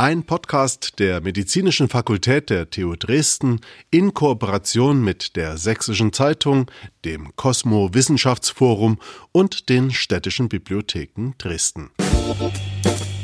Ein Podcast der Medizinischen Fakultät der TU Dresden in Kooperation mit der Sächsischen Zeitung, dem Cosmo Wissenschaftsforum und den städtischen Bibliotheken Dresden. Musik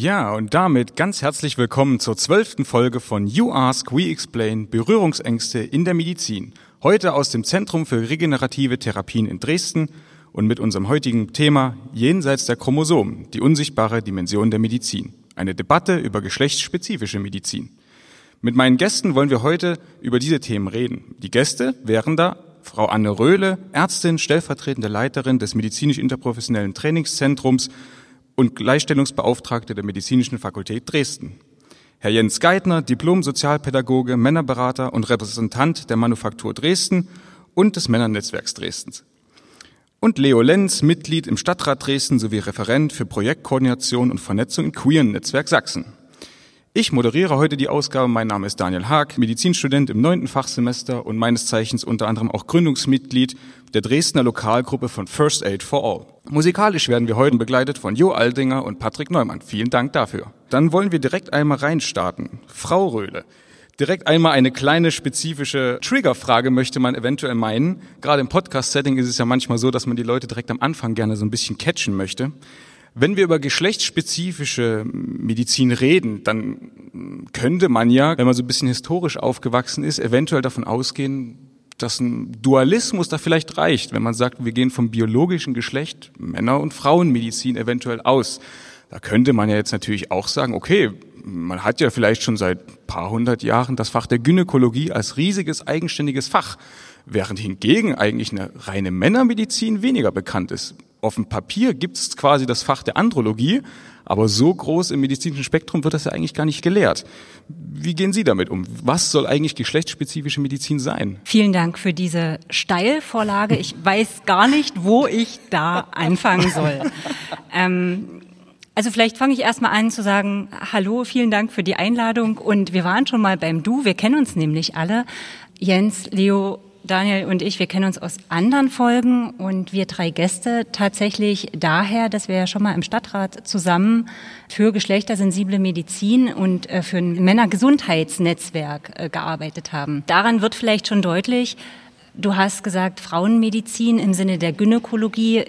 Ja, und damit ganz herzlich willkommen zur zwölften Folge von You Ask, We Explain Berührungsängste in der Medizin. Heute aus dem Zentrum für regenerative Therapien in Dresden und mit unserem heutigen Thema Jenseits der Chromosomen, die unsichtbare Dimension der Medizin. Eine Debatte über geschlechtsspezifische Medizin. Mit meinen Gästen wollen wir heute über diese Themen reden. Die Gäste wären da Frau Anne Röhle, Ärztin, stellvertretende Leiterin des medizinisch-interprofessionellen Trainingszentrums und Gleichstellungsbeauftragte der Medizinischen Fakultät Dresden. Herr Jens Geithner, Diplom-Sozialpädagoge, Männerberater und Repräsentant der Manufaktur Dresden und des Männernetzwerks Dresdens. Und Leo Lenz, Mitglied im Stadtrat Dresden sowie Referent für Projektkoordination und Vernetzung im Queeren Netzwerk Sachsen. Ich moderiere heute die Ausgabe. Mein Name ist Daniel Haag, Medizinstudent im neunten Fachsemester und meines Zeichens unter anderem auch Gründungsmitglied der Dresdner Lokalgruppe von First Aid for All. Musikalisch werden wir heute begleitet von Jo Aldinger und Patrick Neumann. Vielen Dank dafür. Dann wollen wir direkt einmal reinstarten. Frau Röhle, direkt einmal eine kleine spezifische Triggerfrage möchte man eventuell meinen. Gerade im Podcast-Setting ist es ja manchmal so, dass man die Leute direkt am Anfang gerne so ein bisschen catchen möchte. Wenn wir über geschlechtsspezifische Medizin reden, dann könnte man ja, wenn man so ein bisschen historisch aufgewachsen ist, eventuell davon ausgehen, dass ein Dualismus da vielleicht reicht, wenn man sagt, wir gehen vom biologischen Geschlecht Männer- und Frauenmedizin eventuell aus. Da könnte man ja jetzt natürlich auch sagen, okay, man hat ja vielleicht schon seit paar hundert Jahren das Fach der Gynäkologie als riesiges eigenständiges Fach, während hingegen eigentlich eine reine Männermedizin weniger bekannt ist auf dem Papier gibt es quasi das Fach der Andrologie, aber so groß im medizinischen Spektrum wird das ja eigentlich gar nicht gelehrt. Wie gehen Sie damit um? Was soll eigentlich geschlechtsspezifische Medizin sein? Vielen Dank für diese Steilvorlage. Ich weiß gar nicht, wo ich da anfangen soll. ähm, also vielleicht fange ich erstmal an zu sagen, hallo, vielen Dank für die Einladung und wir waren schon mal beim Du, wir kennen uns nämlich alle. Jens, Leo, Daniel und ich, wir kennen uns aus anderen Folgen und wir drei Gäste tatsächlich daher, dass wir ja schon mal im Stadtrat zusammen für geschlechtersensible Medizin und äh, für ein Männergesundheitsnetzwerk äh, gearbeitet haben. Daran wird vielleicht schon deutlich, du hast gesagt Frauenmedizin im Sinne der Gynäkologie.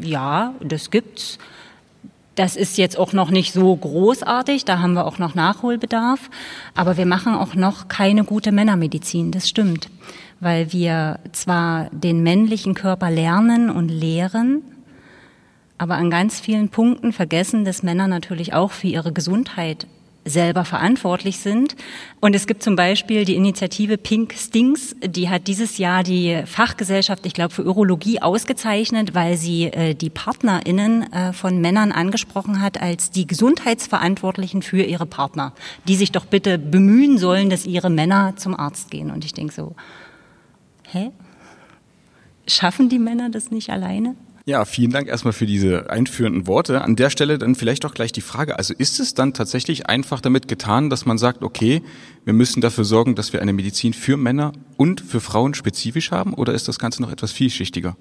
Ja, das gibt's. Das ist jetzt auch noch nicht so großartig, da haben wir auch noch Nachholbedarf. Aber wir machen auch noch keine gute Männermedizin, das stimmt weil wir zwar den männlichen Körper lernen und lehren, aber an ganz vielen Punkten vergessen, dass Männer natürlich auch für ihre Gesundheit selber verantwortlich sind. Und es gibt zum Beispiel die Initiative Pink Stings, die hat dieses Jahr die Fachgesellschaft, ich glaube, für Urologie ausgezeichnet, weil sie äh, die PartnerInnen äh, von Männern angesprochen hat als die Gesundheitsverantwortlichen für ihre Partner, die sich doch bitte bemühen sollen, dass ihre Männer zum Arzt gehen. Und ich denke so, hä? Schaffen die Männer das nicht alleine? Ja, vielen Dank erstmal für diese einführenden Worte. An der Stelle dann vielleicht auch gleich die Frage, also ist es dann tatsächlich einfach damit getan, dass man sagt, okay, wir müssen dafür sorgen, dass wir eine Medizin für Männer und für Frauen spezifisch haben oder ist das Ganze noch etwas vielschichtiger?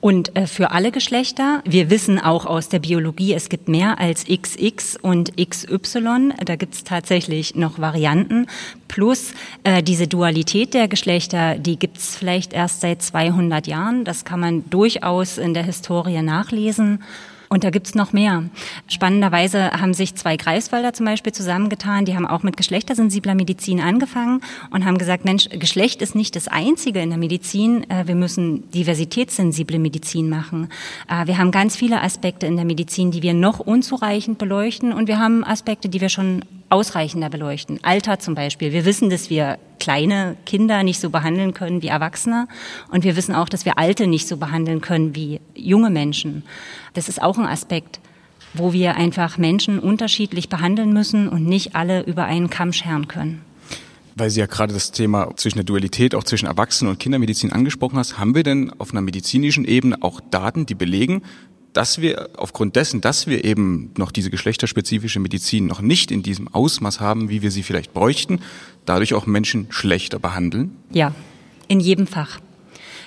Und äh, für alle Geschlechter. Wir wissen auch aus der Biologie, es gibt mehr als XX und XY. Da gibt es tatsächlich noch Varianten. Plus äh, diese Dualität der Geschlechter, die gibt es vielleicht erst seit 200 Jahren. Das kann man durchaus in der Historie nachlesen. Und da gibt's noch mehr. Spannenderweise haben sich zwei Greifswalder zum Beispiel zusammengetan, die haben auch mit geschlechtersensibler Medizin angefangen und haben gesagt, Mensch, Geschlecht ist nicht das Einzige in der Medizin, äh, wir müssen diversitätssensible Medizin machen. Äh, wir haben ganz viele Aspekte in der Medizin, die wir noch unzureichend beleuchten und wir haben Aspekte, die wir schon ausreichender beleuchten. Alter zum Beispiel. Wir wissen, dass wir kleine Kinder nicht so behandeln können wie Erwachsene. Und wir wissen auch, dass wir Alte nicht so behandeln können wie junge Menschen. Das ist auch ein Aspekt, wo wir einfach Menschen unterschiedlich behandeln müssen und nicht alle über einen Kamm scheren können. Weil Sie ja gerade das Thema zwischen der Dualität auch zwischen Erwachsenen- und Kindermedizin angesprochen hast, haben wir denn auf einer medizinischen Ebene auch Daten, die belegen, dass wir aufgrund dessen, dass wir eben noch diese geschlechterspezifische Medizin noch nicht in diesem Ausmaß haben, wie wir sie vielleicht bräuchten, dadurch auch Menschen schlechter behandeln? Ja, in jedem Fach.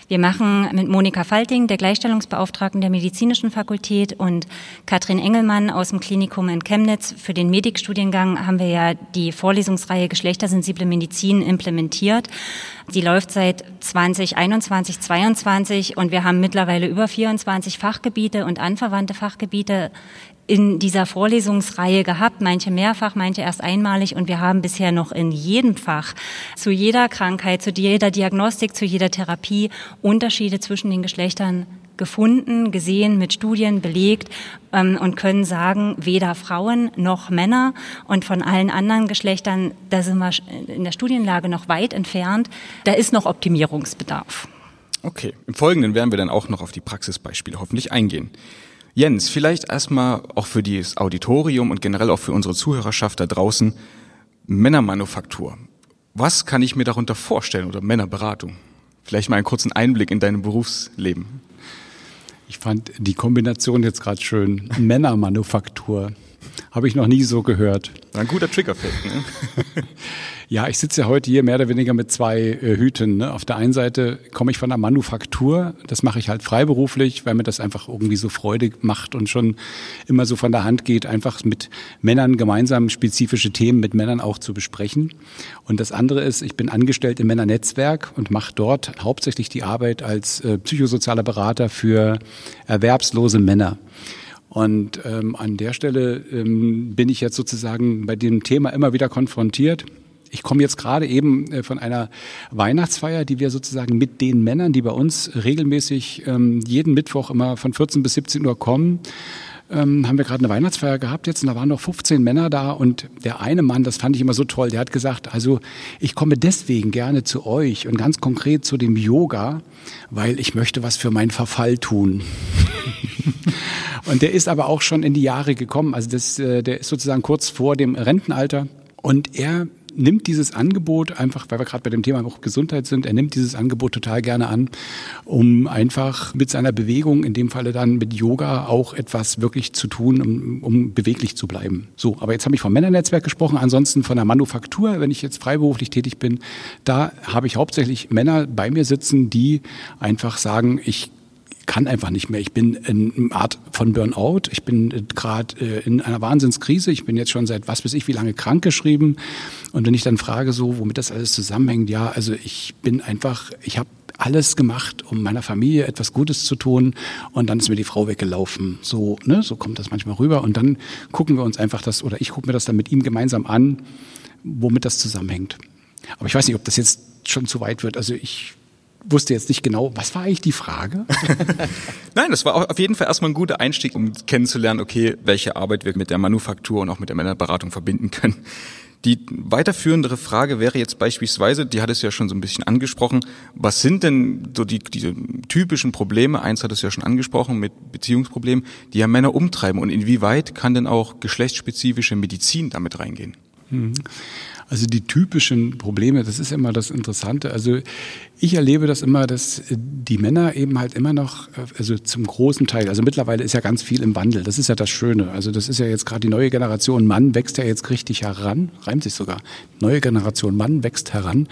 Wir machen mit Monika Falting, der Gleichstellungsbeauftragten der Medizinischen Fakultät und Katrin Engelmann aus dem Klinikum in Chemnitz für den Medikstudiengang haben wir ja die Vorlesungsreihe Geschlechtersensible Medizin implementiert. Die läuft seit 2021, 22 und wir haben mittlerweile über 24 Fachgebiete und anverwandte Fachgebiete in dieser Vorlesungsreihe gehabt, manche mehrfach, manche erst einmalig und wir haben bisher noch in jedem Fach zu jeder Krankheit, zu jeder Diagnostik, zu jeder Therapie Unterschiede zwischen den Geschlechtern gefunden, gesehen, mit Studien belegt ähm, und können sagen, weder Frauen noch Männer und von allen anderen Geschlechtern, da sind wir in der Studienlage noch weit entfernt, da ist noch Optimierungsbedarf. Okay, im Folgenden werden wir dann auch noch auf die Praxisbeispiele hoffentlich eingehen. Jens, vielleicht erstmal auch für das Auditorium und generell auch für unsere Zuhörerschaft da draußen Männermanufaktur. Was kann ich mir darunter vorstellen oder Männerberatung? Vielleicht mal einen kurzen Einblick in dein Berufsleben. Ich fand die Kombination jetzt gerade schön. Männermanufaktur. Habe ich noch nie so gehört. Ein guter Triggerfeld. Ne? Ja, ich sitze ja heute hier mehr oder weniger mit zwei äh, Hüten. Ne? Auf der einen Seite komme ich von der Manufaktur, das mache ich halt freiberuflich, weil mir das einfach irgendwie so Freude macht und schon immer so von der Hand geht, einfach mit Männern gemeinsam spezifische Themen mit Männern auch zu besprechen. Und das andere ist, ich bin angestellt im Männernetzwerk und mache dort hauptsächlich die Arbeit als äh, psychosozialer Berater für erwerbslose Männer. Und ähm, an der Stelle ähm, bin ich jetzt sozusagen bei dem Thema immer wieder konfrontiert. Ich komme jetzt gerade eben äh, von einer Weihnachtsfeier, die wir sozusagen mit den Männern, die bei uns regelmäßig ähm, jeden Mittwoch immer von 14 bis 17 Uhr kommen, ähm, haben wir gerade eine Weihnachtsfeier gehabt jetzt und da waren noch 15 Männer da und der eine Mann, das fand ich immer so toll, der hat gesagt, also ich komme deswegen gerne zu euch und ganz konkret zu dem Yoga, weil ich möchte was für meinen Verfall tun. und der ist aber auch schon in die Jahre gekommen, also das, äh, der ist sozusagen kurz vor dem Rentenalter und er nimmt dieses Angebot einfach, weil wir gerade bei dem Thema Gesundheit sind, er nimmt dieses Angebot total gerne an, um einfach mit seiner Bewegung, in dem Falle dann mit Yoga, auch etwas wirklich zu tun, um, um beweglich zu bleiben. So, aber jetzt habe ich vom Männernetzwerk gesprochen, ansonsten von der Manufaktur, wenn ich jetzt freiberuflich tätig bin, da habe ich hauptsächlich Männer bei mir sitzen, die einfach sagen, ich kann einfach nicht mehr. Ich bin in einer Art von Burnout. Ich bin gerade äh, in einer Wahnsinnskrise. Ich bin jetzt schon seit was weiß ich wie lange krank geschrieben. Und wenn ich dann frage, so womit das alles zusammenhängt, ja, also ich bin einfach, ich habe alles gemacht, um meiner Familie etwas Gutes zu tun und dann ist mir die Frau weggelaufen. So, ne, so kommt das manchmal rüber und dann gucken wir uns einfach das oder ich gucke mir das dann mit ihm gemeinsam an, womit das zusammenhängt. Aber ich weiß nicht, ob das jetzt schon zu weit wird. Also ich wusste jetzt nicht genau, was war eigentlich die Frage? Nein, das war auf jeden Fall erstmal ein guter Einstieg, um kennenzulernen, okay, welche Arbeit wir mit der Manufaktur und auch mit der Männerberatung verbinden können. Die weiterführendere Frage wäre jetzt beispielsweise, die hat es ja schon so ein bisschen angesprochen, was sind denn so die, diese typischen Probleme, eins hat es ja schon angesprochen mit Beziehungsproblemen, die ja Männer umtreiben und inwieweit kann denn auch geschlechtsspezifische Medizin damit reingehen? Mhm. Also die typischen Probleme, das ist immer das Interessante. Also ich erlebe das immer, dass die Männer eben halt immer noch, also zum großen Teil, also mittlerweile ist ja ganz viel im Wandel. Das ist ja das Schöne. Also das ist ja jetzt gerade die neue Generation Mann wächst ja jetzt richtig heran, reimt sich sogar. Neue Generation Mann wächst heran,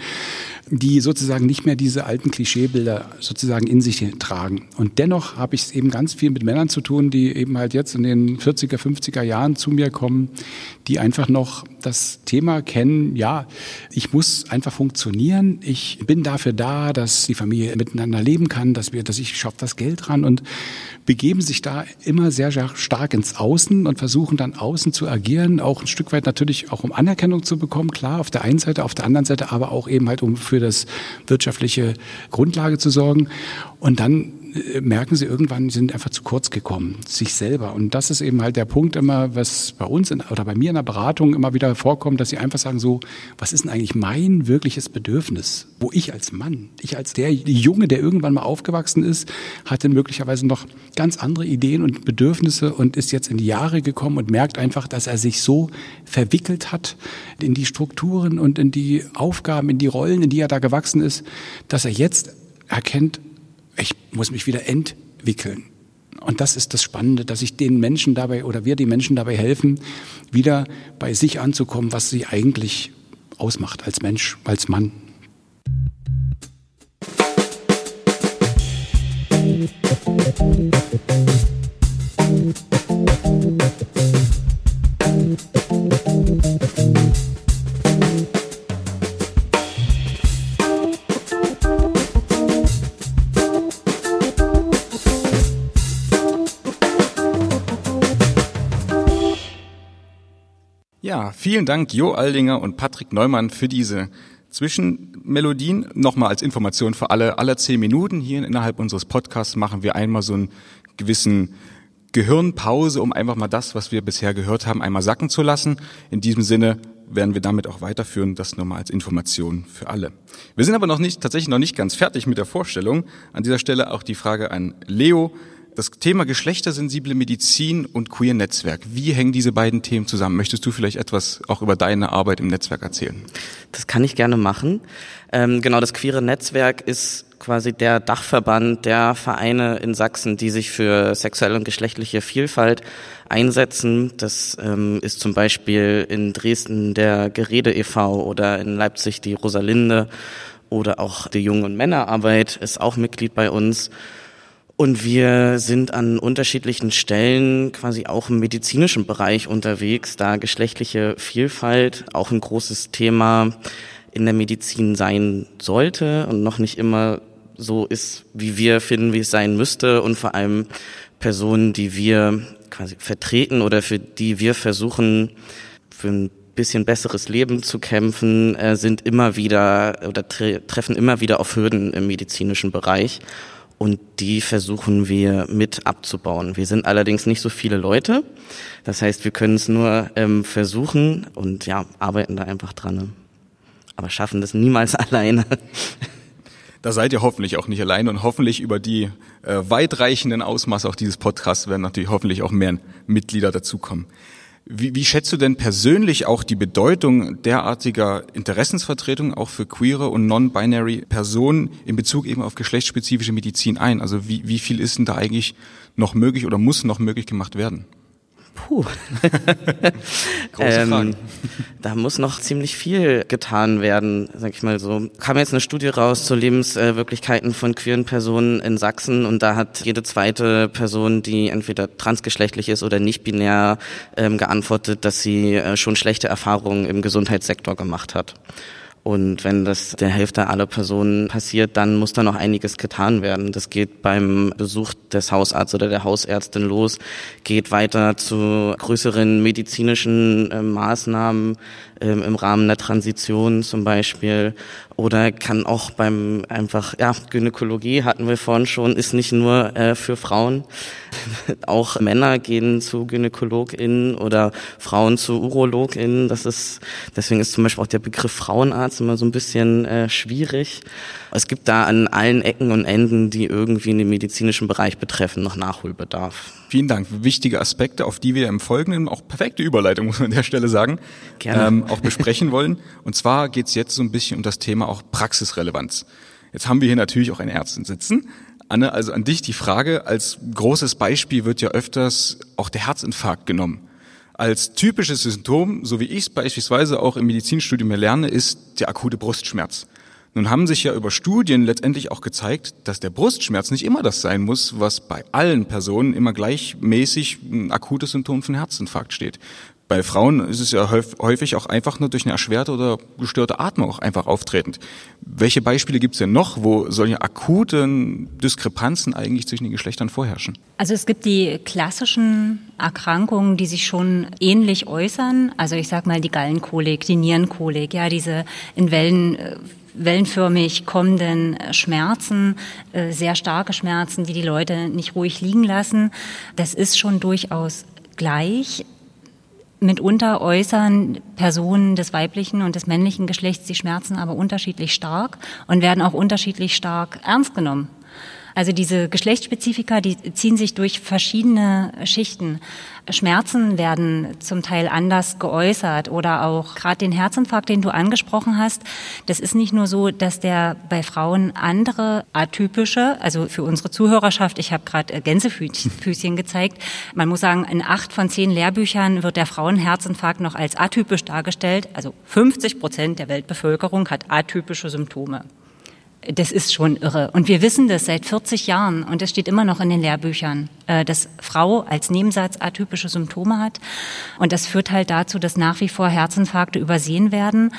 die sozusagen nicht mehr diese alten Klischeebilder sozusagen in sich tragen. Und dennoch habe ich es eben ganz viel mit Männern zu tun, die eben halt jetzt in den 40er, 50er Jahren zu mir kommen, die einfach noch das Thema kennen, ja, ich muss einfach funktionieren, ich bin dafür da, dass die Familie miteinander leben kann, dass wir, dass ich schaffe das Geld dran und begeben sich da immer sehr, sehr stark ins Außen und versuchen dann außen zu agieren, auch ein Stück weit natürlich auch um Anerkennung zu bekommen, klar, auf der einen Seite, auf der anderen Seite aber auch eben halt um für das wirtschaftliche Grundlage zu sorgen. Und dann merken sie irgendwann, sie sind einfach zu kurz gekommen, sich selber. Und das ist eben halt der Punkt immer, was bei uns in, oder bei mir in der Beratung immer wieder vorkommt, dass sie einfach sagen so, was ist denn eigentlich mein wirkliches Bedürfnis? Wo ich als Mann, ich als der Junge, der irgendwann mal aufgewachsen ist, hatte möglicherweise noch ganz andere Ideen und Bedürfnisse und ist jetzt in die Jahre gekommen und merkt einfach, dass er sich so verwickelt hat in die Strukturen und in die Aufgaben, in die Rollen, in die er da gewachsen ist, dass er jetzt erkennt, ich muss mich wieder entwickeln. Und das ist das Spannende, dass ich den Menschen dabei oder wir die Menschen dabei helfen, wieder bei sich anzukommen, was sie eigentlich ausmacht als Mensch, als Mann. Ja, vielen Dank Jo Aldinger und Patrick Neumann für diese Zwischenmelodien. Nochmal als Information für alle, alle zehn Minuten hier innerhalb unseres Podcasts machen wir einmal so einen gewissen Gehirnpause, um einfach mal das, was wir bisher gehört haben, einmal sacken zu lassen. In diesem Sinne werden wir damit auch weiterführen, das nur mal als Information für alle. Wir sind aber noch nicht, tatsächlich noch nicht ganz fertig mit der Vorstellung. An dieser Stelle auch die Frage an Leo das Thema geschlechtersensible Medizin und Queer Netzwerk. Wie hängen diese beiden Themen zusammen? Möchtest du vielleicht etwas auch über deine Arbeit im Netzwerk erzählen? Das kann ich gerne machen. Ähm, genau, das queere Netzwerk ist quasi der Dachverband der Vereine in Sachsen, die sich für sexuelle und geschlechtliche Vielfalt einsetzen. Das ähm, ist zum Beispiel in Dresden der Gerede e.V. oder in Leipzig die Rosalinde oder auch die Jungen- und Männerarbeit ist auch Mitglied bei uns. Und wir sind an unterschiedlichen Stellen quasi auch im medizinischen Bereich unterwegs, da geschlechtliche Vielfalt auch ein großes Thema in der Medizin sein sollte und noch nicht immer so ist, wie wir finden, wie es sein müsste. Und vor allem Personen, die wir quasi vertreten oder für die wir versuchen, für ein bisschen besseres Leben zu kämpfen, äh, sind immer wieder oder tre treffen immer wieder auf Hürden im medizinischen Bereich und die versuchen wir mit abzubauen. Wir sind allerdings nicht so viele Leute. Das heißt, wir können es nur ähm, versuchen und ja, arbeiten da einfach dran. Aber schaffen das niemals alleine. Da seid ihr hoffentlich auch nicht allein und hoffentlich über die äh, weitreichenden Ausmaße auch dieses Podcasts werden natürlich hoffentlich auch mehr Mitglieder dazukommen. Wie, wie schätzt du denn persönlich auch die Bedeutung derartiger Interessensvertretung auch für queere und non-binary Personen in Bezug eben auf geschlechtsspezifische Medizin ein? Also wie, wie viel ist denn da eigentlich noch möglich oder muss noch möglich gemacht werden? Puh. Große ähm, Da muss noch ziemlich viel getan werden, sag ich mal so. Kam jetzt eine Studie raus zu Lebenswirklichkeiten von queeren Personen in Sachsen und da hat jede zweite Person, die entweder transgeschlechtlich ist oder nicht binär, ähm, geantwortet, dass sie äh, schon schlechte Erfahrungen im Gesundheitssektor gemacht hat. Und wenn das der Hälfte aller Personen passiert, dann muss da noch einiges getan werden. Das geht beim Besuch des Hausarztes oder der Hausärztin los, geht weiter zu größeren medizinischen äh, Maßnahmen äh, im Rahmen der Transition zum Beispiel oder kann auch beim einfach, ja, Gynäkologie hatten wir vorhin schon, ist nicht nur äh, für Frauen. auch Männer gehen zu GynäkologInnen oder Frauen zu UrologInnen. Das ist, deswegen ist zum Beispiel auch der Begriff Frauenarzt immer so ein bisschen äh, schwierig. Es gibt da an allen Ecken und Enden, die irgendwie in den medizinischen Bereich betreffen, noch Nachholbedarf. Vielen Dank. Wichtige Aspekte, auf die wir im Folgenden, auch perfekte Überleitung, muss man an der Stelle sagen, Gerne. Ähm, auch besprechen wollen. Und zwar geht es jetzt so ein bisschen um das Thema auch Praxisrelevanz. Jetzt haben wir hier natürlich auch eine Ärztin sitzen. Anne, also an dich die Frage, als großes Beispiel wird ja öfters auch der Herzinfarkt genommen. Als typisches Symptom, so wie ich es beispielsweise auch im Medizinstudium lerne, ist der akute Brustschmerz. Nun haben sich ja über Studien letztendlich auch gezeigt, dass der Brustschmerz nicht immer das sein muss, was bei allen Personen immer gleichmäßig ein akutes Symptom von Herzinfarkt steht. Bei Frauen ist es ja häufig auch einfach nur durch eine erschwerte oder gestörte Atmung auch einfach auftretend. Welche Beispiele gibt es denn noch, wo solche akuten Diskrepanzen eigentlich zwischen den Geschlechtern vorherrschen? Also es gibt die klassischen Erkrankungen, die sich schon ähnlich äußern. Also ich sag mal die Gallenkolik, die Nierenkolik, ja, diese in Wellen äh, wellenförmig kommenden Schmerzen, äh, sehr starke Schmerzen, die die Leute nicht ruhig liegen lassen. Das ist schon durchaus gleich. Mitunter äußern Personen des weiblichen und des männlichen Geschlechts die Schmerzen aber unterschiedlich stark und werden auch unterschiedlich stark ernst genommen. Also diese Geschlechtsspezifika, die ziehen sich durch verschiedene Schichten. Schmerzen werden zum Teil anders geäußert oder auch gerade den Herzinfarkt, den du angesprochen hast. Das ist nicht nur so, dass der bei Frauen andere atypische, also für unsere Zuhörerschaft, ich habe gerade Gänsefüßchen gezeigt. Man muss sagen, in acht von zehn Lehrbüchern wird der Frauenherzinfarkt noch als atypisch dargestellt. Also 50 Prozent der Weltbevölkerung hat atypische Symptome das ist schon irre. Und wir wissen das seit 40 Jahren und das steht immer noch in den Lehrbüchern, äh, dass Frau als Nebensatz atypische Symptome hat. Und das führt halt dazu, dass nach wie vor Herzinfarkte übersehen werden.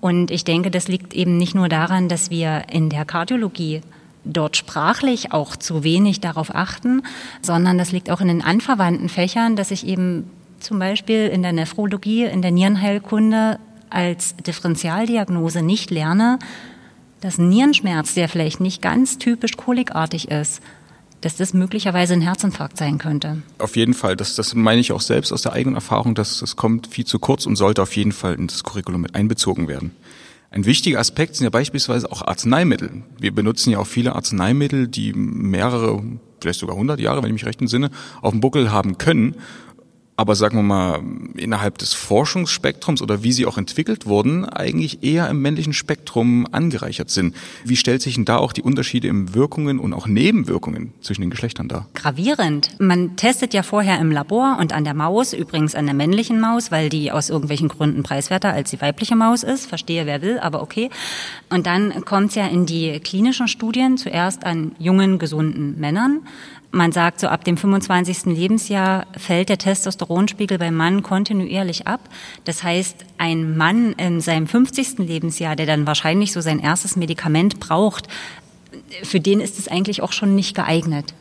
Und ich denke, das liegt eben nicht nur daran, dass wir in der Kardiologie dort sprachlich auch zu wenig darauf achten, sondern das liegt auch in den anverwandten Fächern, dass ich eben zum Beispiel in der Nephrologie, in der Nierenheilkunde als Differentialdiagnose nicht lerne, dass Nierenschmerz, der vielleicht nicht ganz typisch kolikartig ist, dass das möglicherweise ein Herzinfarkt sein könnte. Auf jeden Fall, das, das meine ich auch selbst aus der eigenen Erfahrung, dass das kommt viel zu kurz und sollte auf jeden Fall in das Curriculum mit einbezogen werden. Ein wichtiger Aspekt sind ja beispielsweise auch Arzneimittel. Wir benutzen ja auch viele Arzneimittel, die mehrere, vielleicht sogar 100 Jahre, wenn ich mich recht entsinne, auf dem Buckel haben können aber sagen wir mal, innerhalb des Forschungsspektrums oder wie sie auch entwickelt wurden, eigentlich eher im männlichen Spektrum angereichert sind. Wie stellt sich denn da auch die Unterschiede im Wirkungen und auch Nebenwirkungen zwischen den Geschlechtern dar? Gravierend. Man testet ja vorher im Labor und an der Maus, übrigens an der männlichen Maus, weil die aus irgendwelchen Gründen preiswerter als die weibliche Maus ist. Verstehe, wer will, aber okay. Und dann kommt es ja in die klinischen Studien zuerst an jungen, gesunden Männern. Man sagt, so ab dem 25. Lebensjahr fällt der Testosteronspiegel beim Mann kontinuierlich ab. Das heißt, ein Mann in seinem 50. Lebensjahr, der dann wahrscheinlich so sein erstes Medikament braucht, für den ist es eigentlich auch schon nicht geeignet.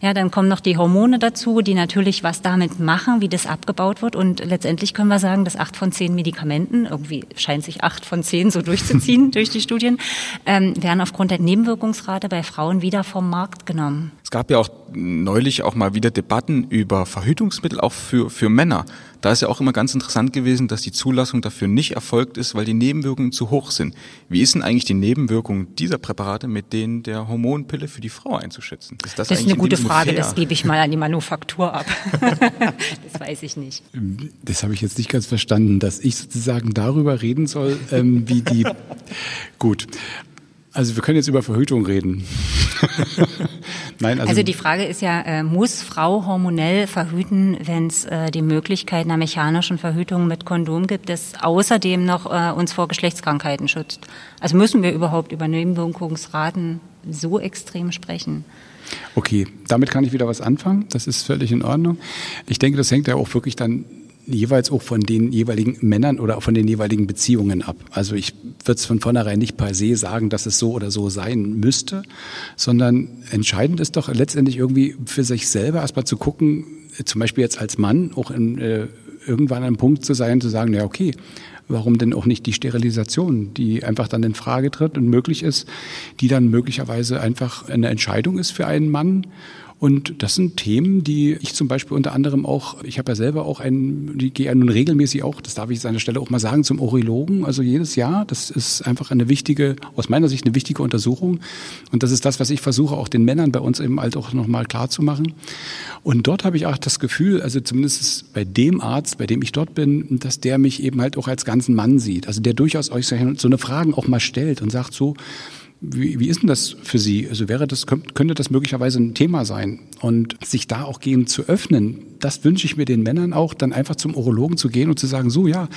Ja, dann kommen noch die Hormone dazu, die natürlich was damit machen, wie das abgebaut wird. Und letztendlich können wir sagen, dass acht von zehn Medikamenten, irgendwie scheint sich acht von zehn so durchzuziehen durch die Studien, ähm, werden aufgrund der Nebenwirkungsrate bei Frauen wieder vom Markt genommen. Es gab ja auch neulich auch mal wieder Debatten über Verhütungsmittel auch für, für Männer. Da ist ja auch immer ganz interessant gewesen, dass die Zulassung dafür nicht erfolgt ist, weil die Nebenwirkungen zu hoch sind. Wie ist denn eigentlich die Nebenwirkung dieser Präparate mit denen der Hormonpille für die Frau einzuschätzen? Ist das, das ist eine gute Frage, fair? das gebe ich mal an die Manufaktur ab. das weiß ich nicht. Das habe ich jetzt nicht ganz verstanden, dass ich sozusagen darüber reden soll, ähm, wie die. Gut. Also wir können jetzt über Verhütung reden. Nein, also, also die Frage ist ja, äh, muss Frau hormonell verhüten, wenn es äh, die Möglichkeit einer mechanischen Verhütung mit Kondom gibt, das außerdem noch äh, uns vor Geschlechtskrankheiten schützt? Also müssen wir überhaupt über Nebenwirkungsraten so extrem sprechen? Okay, damit kann ich wieder was anfangen. Das ist völlig in Ordnung. Ich denke, das hängt ja auch wirklich dann jeweils auch von den jeweiligen Männern oder auch von den jeweiligen Beziehungen ab. Also ich würde es von vornherein nicht per se sagen, dass es so oder so sein müsste, sondern entscheidend ist doch letztendlich irgendwie für sich selber erstmal zu gucken, zum Beispiel jetzt als Mann auch in, äh, irgendwann an einem Punkt zu sein, zu sagen, ja okay, warum denn auch nicht die Sterilisation, die einfach dann in Frage tritt und möglich ist, die dann möglicherweise einfach eine Entscheidung ist für einen Mann und das sind Themen, die ich zum Beispiel unter anderem auch, ich habe ja selber auch einen, die gehe ja nun regelmäßig auch, das darf ich jetzt an der Stelle auch mal sagen, zum Urologen, also jedes Jahr. Das ist einfach eine wichtige, aus meiner Sicht eine wichtige Untersuchung. Und das ist das, was ich versuche, auch den Männern bei uns eben halt auch nochmal klar zu machen. Und dort habe ich auch das Gefühl, also zumindest bei dem Arzt, bei dem ich dort bin, dass der mich eben halt auch als ganzen Mann sieht. Also der durchaus euch so eine Fragen auch mal stellt und sagt so, wie, wie ist denn das für Sie? Also wäre das, könnte das möglicherweise ein Thema sein? Und sich da auch gehen zu öffnen, das wünsche ich mir den Männern auch, dann einfach zum Urologen zu gehen und zu sagen, so ja,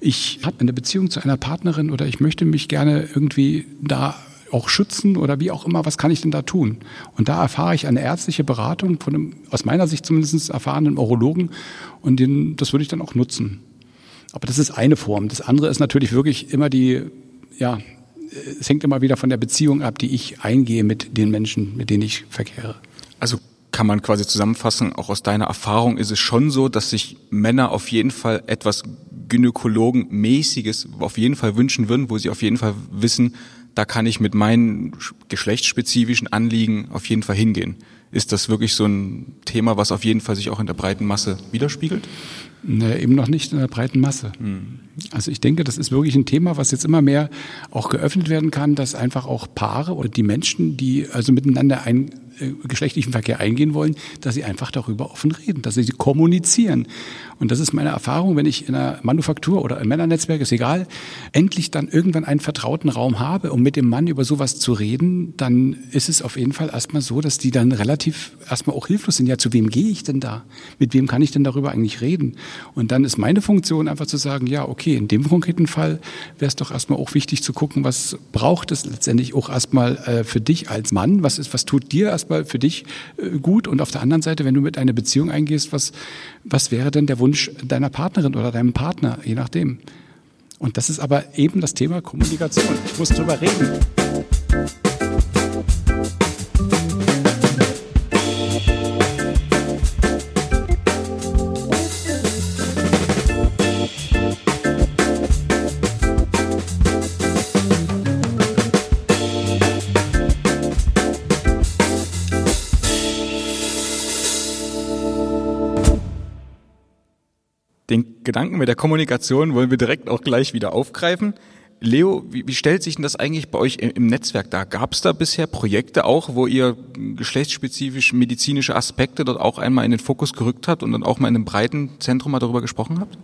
ich habe eine Beziehung zu einer Partnerin oder ich möchte mich gerne irgendwie da auch schützen oder wie auch immer, was kann ich denn da tun? Und da erfahre ich eine ärztliche Beratung von einem, aus meiner Sicht zumindest erfahrenen Urologen und den, das würde ich dann auch nutzen. Aber das ist eine Form. Das andere ist natürlich wirklich immer die, ja, es hängt immer wieder von der Beziehung ab, die ich eingehe mit den Menschen, mit denen ich verkehre. Also kann man quasi zusammenfassen, auch aus deiner Erfahrung ist es schon so, dass sich Männer auf jeden Fall etwas Gynäkologenmäßiges auf jeden Fall wünschen würden, wo sie auf jeden Fall wissen, da kann ich mit meinen geschlechtsspezifischen Anliegen auf jeden Fall hingehen. Ist das wirklich so ein Thema, was auf jeden Fall sich auch in der breiten Masse widerspiegelt? Ne, eben noch nicht in der breiten Masse. Mhm. Also ich denke, das ist wirklich ein Thema, was jetzt immer mehr auch geöffnet werden kann, dass einfach auch Paare oder die Menschen, die also miteinander ein geschlechtlichen Verkehr eingehen wollen, dass sie einfach darüber offen reden, dass sie kommunizieren. Und das ist meine Erfahrung, wenn ich in einer Manufaktur oder im Männernetzwerk, ist egal, endlich dann irgendwann einen vertrauten Raum habe, um mit dem Mann über sowas zu reden, dann ist es auf jeden Fall erstmal so, dass die dann relativ erstmal auch hilflos sind. Ja, zu wem gehe ich denn da? Mit wem kann ich denn darüber eigentlich reden? Und dann ist meine Funktion einfach zu sagen, ja, okay, in dem konkreten Fall wäre es doch erstmal auch wichtig zu gucken, was braucht es letztendlich auch erstmal äh, für dich als Mann? Was ist, was tut dir erstmal für dich äh, gut? Und auf der anderen Seite, wenn du mit einer Beziehung eingehst, was, was wäre denn der Wunsch deiner Partnerin oder deinem Partner, je nachdem? Und das ist aber eben das Thema Kommunikation. Ich muss drüber reden. Gedanken mit der Kommunikation wollen wir direkt auch gleich wieder aufgreifen. Leo, wie, wie stellt sich denn das eigentlich bei euch im, im Netzwerk dar? Gab es da bisher Projekte auch, wo ihr geschlechtsspezifisch medizinische Aspekte dort auch einmal in den Fokus gerückt habt und dann auch mal in einem breiten Zentrum mal darüber gesprochen habt?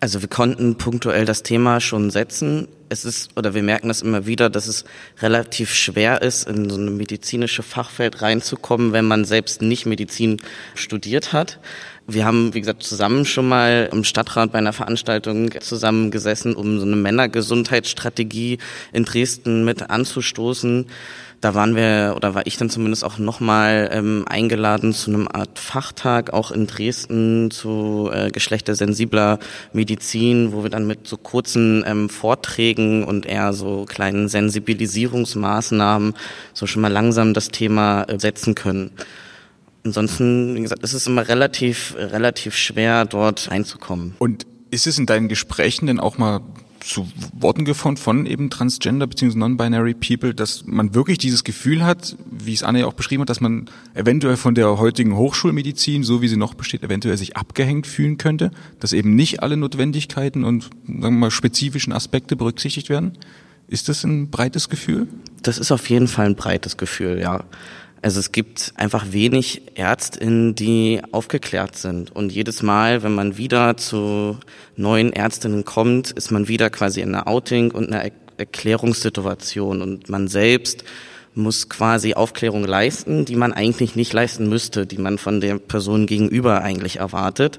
Also wir konnten punktuell das Thema schon setzen. Es ist, oder wir merken das immer wieder, dass es relativ schwer ist, in so ein medizinische Fachfeld reinzukommen, wenn man selbst nicht Medizin studiert hat. Wir haben, wie gesagt, zusammen schon mal im Stadtrat bei einer Veranstaltung zusammengesessen, um so eine Männergesundheitsstrategie in Dresden mit anzustoßen. Da waren wir, oder war ich dann zumindest auch nochmal ähm, eingeladen zu einem Art Fachtag, auch in Dresden zu äh, geschlechtersensibler Medizin, wo wir dann mit so kurzen ähm, Vorträgen und eher so kleinen Sensibilisierungsmaßnahmen so schon mal langsam das Thema äh, setzen können. Ansonsten, wie gesagt, ist es immer relativ, relativ schwer, dort reinzukommen. Und ist es in deinen Gesprächen denn auch mal zu Worten gefunden von eben Transgender bzw. Non-Binary People, dass man wirklich dieses Gefühl hat, wie es Anne ja auch beschrieben hat, dass man eventuell von der heutigen Hochschulmedizin, so wie sie noch besteht, eventuell sich abgehängt fühlen könnte, dass eben nicht alle Notwendigkeiten und sagen wir mal spezifischen Aspekte berücksichtigt werden? Ist das ein breites Gefühl? Das ist auf jeden Fall ein breites Gefühl, ja. Also es gibt einfach wenig Ärztinnen, die aufgeklärt sind. Und jedes Mal, wenn man wieder zu neuen Ärztinnen kommt, ist man wieder quasi in einer Outing und einer Erklärungssituation. Und man selbst muss quasi Aufklärung leisten, die man eigentlich nicht leisten müsste, die man von der Person gegenüber eigentlich erwartet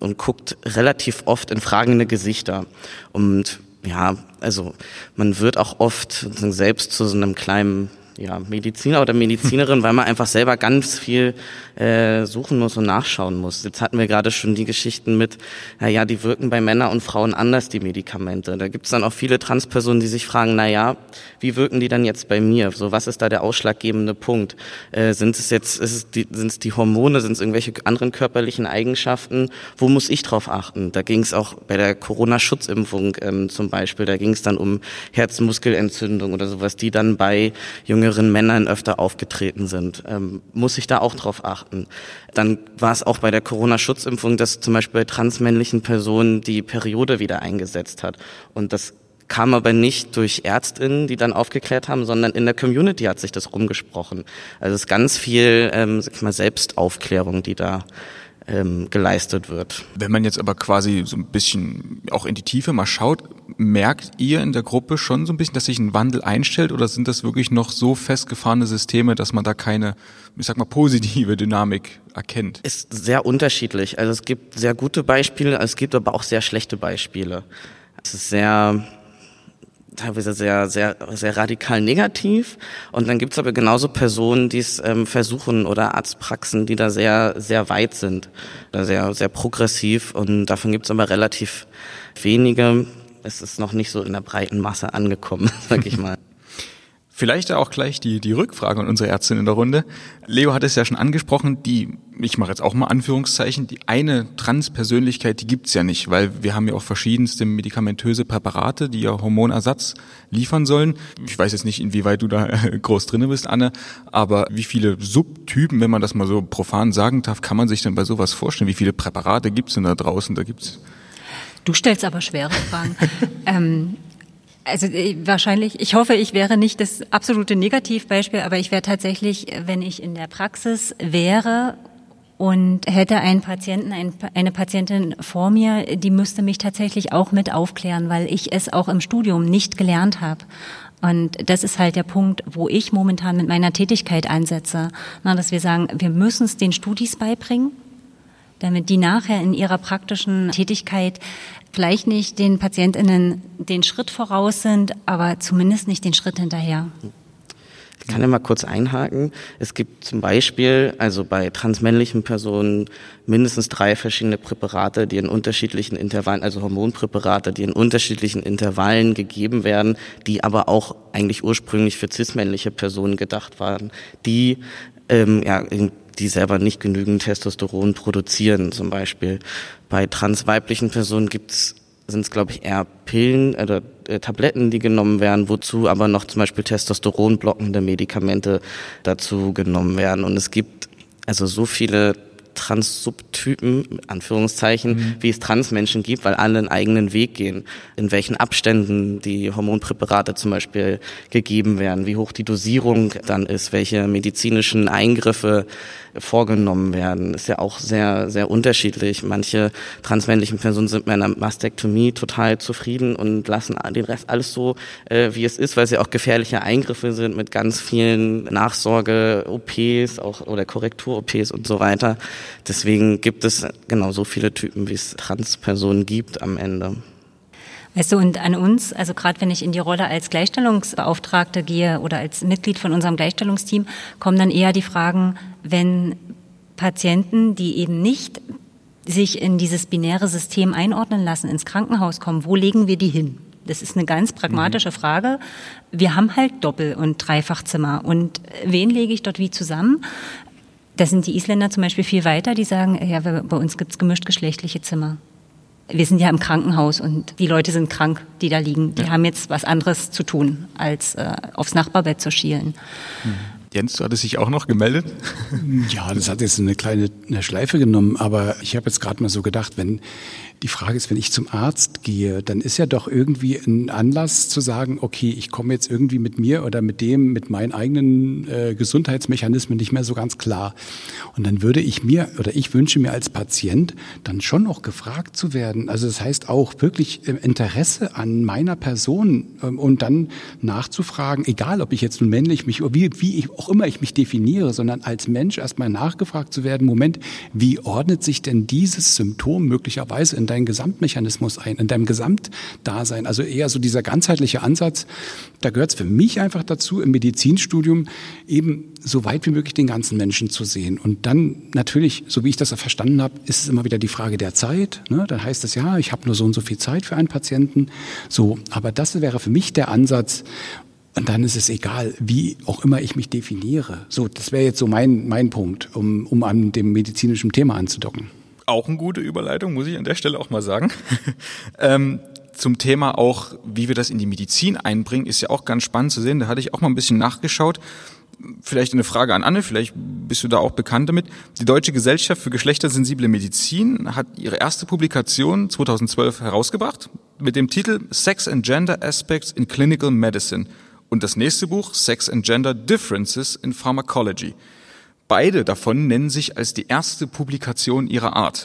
und guckt relativ oft in fragende Gesichter. Und ja, also man wird auch oft selbst zu so einem kleinen ja, Mediziner oder Medizinerin, weil man einfach selber ganz viel äh, suchen muss und nachschauen muss. Jetzt hatten wir gerade schon die Geschichten mit, na ja, die wirken bei Männern und Frauen anders, die Medikamente. Da gibt es dann auch viele Transpersonen, die sich fragen, na ja, wie wirken die dann jetzt bei mir? So, was ist da der ausschlaggebende Punkt? Äh, sind es jetzt, sind es die Hormone, sind es irgendwelche anderen körperlichen Eigenschaften? Wo muss ich drauf achten? Da ging es auch bei der Corona-Schutzimpfung ähm, zum Beispiel, da ging es dann um Herzmuskelentzündung oder sowas, die dann bei jüngeren Männern öfter aufgetreten sind. Ähm, muss ich da auch drauf achten? Dann war es auch bei der Corona-Schutzimpfung, dass zum Beispiel bei transmännlichen Personen die Periode wieder eingesetzt hat. Und das kam aber nicht durch Ärztinnen, die dann aufgeklärt haben, sondern in der Community hat sich das rumgesprochen. Also es ist ganz viel, ähm, sag mal, Selbstaufklärung, die da ähm, geleistet wird. Wenn man jetzt aber quasi so ein bisschen auch in die Tiefe mal schaut, merkt ihr in der Gruppe schon so ein bisschen, dass sich ein Wandel einstellt oder sind das wirklich noch so festgefahrene Systeme, dass man da keine, ich sag mal, positive Dynamik erkennt? Ist sehr unterschiedlich. Also es gibt sehr gute Beispiele, es gibt aber auch sehr schlechte Beispiele. Es ist sehr teilweise sehr, sehr, sehr radikal negativ. Und dann gibt's aber genauso Personen, die es ähm, versuchen oder Arztpraxen, die da sehr, sehr weit sind, oder sehr, sehr progressiv. Und davon gibt's aber relativ wenige. Es ist noch nicht so in der breiten Masse angekommen, sag ich mal. Vielleicht auch gleich die, die Rückfrage an unsere Ärztin in der Runde. Leo hat es ja schon angesprochen, die, ich mache jetzt auch mal Anführungszeichen, die eine Transpersönlichkeit, die gibt's ja nicht, weil wir haben ja auch verschiedenste medikamentöse Präparate, die ja Hormonersatz liefern sollen. Ich weiß jetzt nicht, inwieweit du da groß drinne bist, Anne, aber wie viele Subtypen, wenn man das mal so profan sagen darf, kann man sich denn bei sowas vorstellen? Wie viele Präparate gibt's denn da draußen? Da gibt's Du stellst aber schwere Fragen. ähm, also äh, wahrscheinlich, ich hoffe, ich wäre nicht das absolute Negativbeispiel, aber ich wäre tatsächlich, wenn ich in der Praxis wäre und hätte einen Patienten, ein, eine Patientin vor mir, die müsste mich tatsächlich auch mit aufklären, weil ich es auch im Studium nicht gelernt habe. Und das ist halt der Punkt, wo ich momentan mit meiner Tätigkeit ansetze, Na, dass wir sagen, wir müssen es den Studis beibringen, damit die nachher in ihrer praktischen Tätigkeit vielleicht nicht den PatientInnen den Schritt voraus sind, aber zumindest nicht den Schritt hinterher. Ich kann ja mal kurz einhaken. Es gibt zum Beispiel, also bei transmännlichen Personen, mindestens drei verschiedene Präparate, die in unterschiedlichen Intervallen, also Hormonpräparate, die in unterschiedlichen Intervallen gegeben werden, die aber auch eigentlich ursprünglich für cismännliche Personen gedacht waren, die ähm, ja, die selber nicht genügend Testosteron produzieren, zum Beispiel. Bei transweiblichen Personen gibt's sind es, glaube ich, eher Pillen oder äh, Tabletten, die genommen werden, wozu aber noch zum Beispiel Testosteron blockende Medikamente dazu genommen werden. Und es gibt also so viele Trans-Subtypen, Anführungszeichen, mhm. wie es Transmenschen gibt, weil alle einen eigenen Weg gehen. In welchen Abständen die Hormonpräparate zum Beispiel gegeben werden, wie hoch die Dosierung dann ist, welche medizinischen Eingriffe vorgenommen werden, ist ja auch sehr, sehr unterschiedlich. Manche transmännlichen Personen sind mit einer Mastektomie total zufrieden und lassen den Rest alles so, äh, wie es ist, weil sie auch gefährliche Eingriffe sind mit ganz vielen Nachsorge-OPs auch oder Korrektur-OPs und so weiter. Deswegen gibt es genau so viele Typen, wie es Transpersonen gibt am Ende. Weißt du, und an uns, also gerade wenn ich in die Rolle als Gleichstellungsbeauftragte gehe oder als Mitglied von unserem Gleichstellungsteam, kommen dann eher die Fragen, wenn Patienten, die eben nicht sich in dieses binäre System einordnen lassen, ins Krankenhaus kommen, wo legen wir die hin? Das ist eine ganz pragmatische mhm. Frage. Wir haben halt Doppel- und Dreifachzimmer. Und wen lege ich dort wie zusammen? Da sind die Isländer zum Beispiel viel weiter, die sagen, ja, bei uns gibt's gemischt geschlechtliche Zimmer wir sind ja im Krankenhaus und die Leute sind krank, die da liegen. Die ja. haben jetzt was anderes zu tun, als äh, aufs Nachbarbett zu schielen. Mhm. Jens, du hattest dich auch noch gemeldet? Ja, das hat jetzt eine kleine eine Schleife genommen, aber ich habe jetzt gerade mal so gedacht, wenn die Frage ist, wenn ich zum Arzt gehe, dann ist ja doch irgendwie ein Anlass zu sagen, okay, ich komme jetzt irgendwie mit mir oder mit dem, mit meinen eigenen äh, Gesundheitsmechanismen nicht mehr so ganz klar. Und dann würde ich mir oder ich wünsche mir als Patient dann schon noch gefragt zu werden. Also das heißt auch wirklich äh, Interesse an meiner Person ähm, und dann nachzufragen, egal ob ich jetzt nun männlich mich, wie, wie ich auch immer ich mich definiere, sondern als Mensch erstmal nachgefragt zu werden, Moment, wie ordnet sich denn dieses Symptom möglicherweise in deinen Gesamtmechanismus ein, in deinem Gesamtdasein. Also eher so dieser ganzheitliche Ansatz. Da gehört es für mich einfach dazu, im Medizinstudium eben so weit wie möglich den ganzen Menschen zu sehen. Und dann natürlich, so wie ich das verstanden habe, ist es immer wieder die Frage der Zeit. Ne? Dann heißt es ja, ich habe nur so und so viel Zeit für einen Patienten. So, aber das wäre für mich der Ansatz. Und dann ist es egal, wie auch immer ich mich definiere. So, das wäre jetzt so mein, mein Punkt, um, um an dem medizinischen Thema anzudocken. Auch eine gute Überleitung, muss ich an der Stelle auch mal sagen. ähm, zum Thema auch, wie wir das in die Medizin einbringen, ist ja auch ganz spannend zu sehen. Da hatte ich auch mal ein bisschen nachgeschaut. Vielleicht eine Frage an Anne, vielleicht bist du da auch bekannt damit. Die Deutsche Gesellschaft für geschlechtersensible Medizin hat ihre erste Publikation 2012 herausgebracht mit dem Titel Sex and Gender Aspects in Clinical Medicine und das nächste Buch Sex and Gender Differences in Pharmacology. Beide davon nennen sich als die erste Publikation ihrer Art.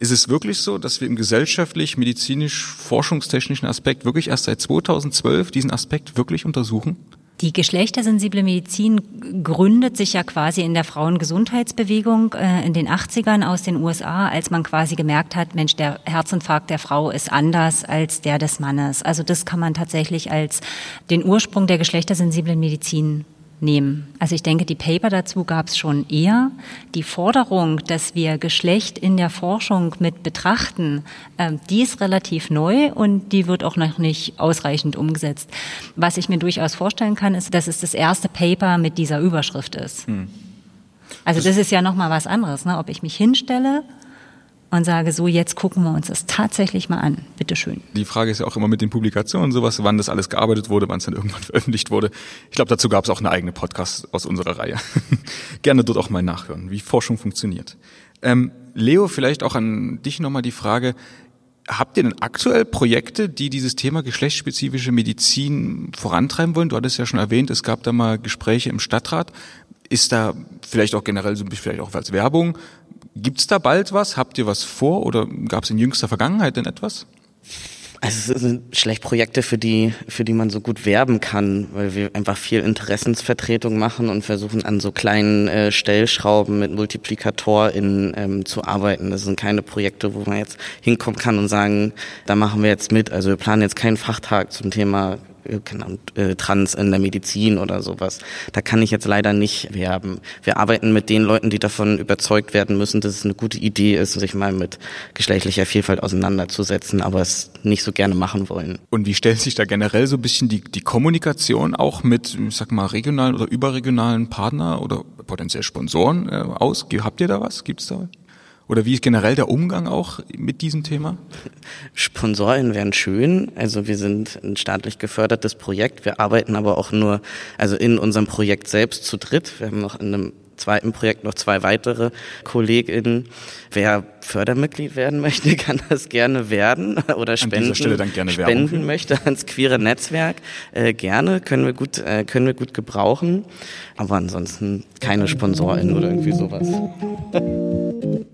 Ist es wirklich so, dass wir im gesellschaftlich, medizinisch, forschungstechnischen Aspekt wirklich erst seit 2012 diesen Aspekt wirklich untersuchen? Die geschlechtersensible Medizin gründet sich ja quasi in der Frauengesundheitsbewegung äh, in den 80ern aus den USA, als man quasi gemerkt hat, Mensch, der Herzinfarkt der Frau ist anders als der des Mannes. Also das kann man tatsächlich als den Ursprung der geschlechtersensiblen Medizin nehmen. Also ich denke, die Paper dazu gab es schon eher. Die Forderung, dass wir Geschlecht in der Forschung mit betrachten, äh, die ist relativ neu und die wird auch noch nicht ausreichend umgesetzt. Was ich mir durchaus vorstellen kann, ist, dass es das erste Paper mit dieser Überschrift ist. Hm. Also das ist ja noch mal was anderes, ne? ob ich mich hinstelle und sage, so jetzt gucken wir uns das tatsächlich mal an. Bitte schön. Die Frage ist ja auch immer mit den Publikationen und sowas, wann das alles gearbeitet wurde, wann es dann irgendwann veröffentlicht wurde. Ich glaube, dazu gab es auch eine eigene Podcast aus unserer Reihe. Gerne dort auch mal nachhören, wie Forschung funktioniert. Ähm, Leo, vielleicht auch an dich nochmal die Frage, Habt ihr denn aktuell Projekte, die dieses Thema geschlechtsspezifische Medizin vorantreiben wollen? Du hattest ja schon erwähnt, es gab da mal Gespräche im Stadtrat. Ist da vielleicht auch generell so ein bisschen vielleicht auch als Werbung Gibt's da bald was? Habt ihr was vor oder gab es in jüngster Vergangenheit denn etwas? Also es sind schlecht Projekte, für die, für die man so gut werben kann, weil wir einfach viel Interessensvertretung machen und versuchen an so kleinen äh, Stellschrauben mit MultiplikatorInnen ähm, zu arbeiten. Das sind keine Projekte, wo man jetzt hinkommen kann und sagen, da machen wir jetzt mit. Also wir planen jetzt keinen Fachtag zum Thema äh, Trans in der Medizin oder sowas. Da kann ich jetzt leider nicht werben. Wir arbeiten mit den Leuten, die davon überzeugt werden müssen, dass es eine gute Idee ist, sich mal mit geschlechtlicher Vielfalt auseinanderzusetzen, aber es nicht so gerne machen wollen. Und wie stellt sich da generell so ein bisschen die, die Kommunikation auch mit, ich sag mal, regionalen oder überregionalen Partner oder potenziell Sponsoren äh, aus? Habt ihr da was? Gibt's da? Oder wie ist generell der Umgang auch mit diesem Thema? Sponsoren wären schön. Also wir sind ein staatlich gefördertes Projekt. Wir arbeiten aber auch nur, also in unserem Projekt selbst zu dritt. Wir haben noch in einem zweiten Projekt noch zwei weitere KollegInnen. Wer Fördermitglied werden möchte, kann das gerne werden oder spenden, spenden möchte ans queere Netzwerk. Äh, gerne, können wir gut, äh, können wir gut gebrauchen. Aber ansonsten keine SponsorInnen oder irgendwie sowas.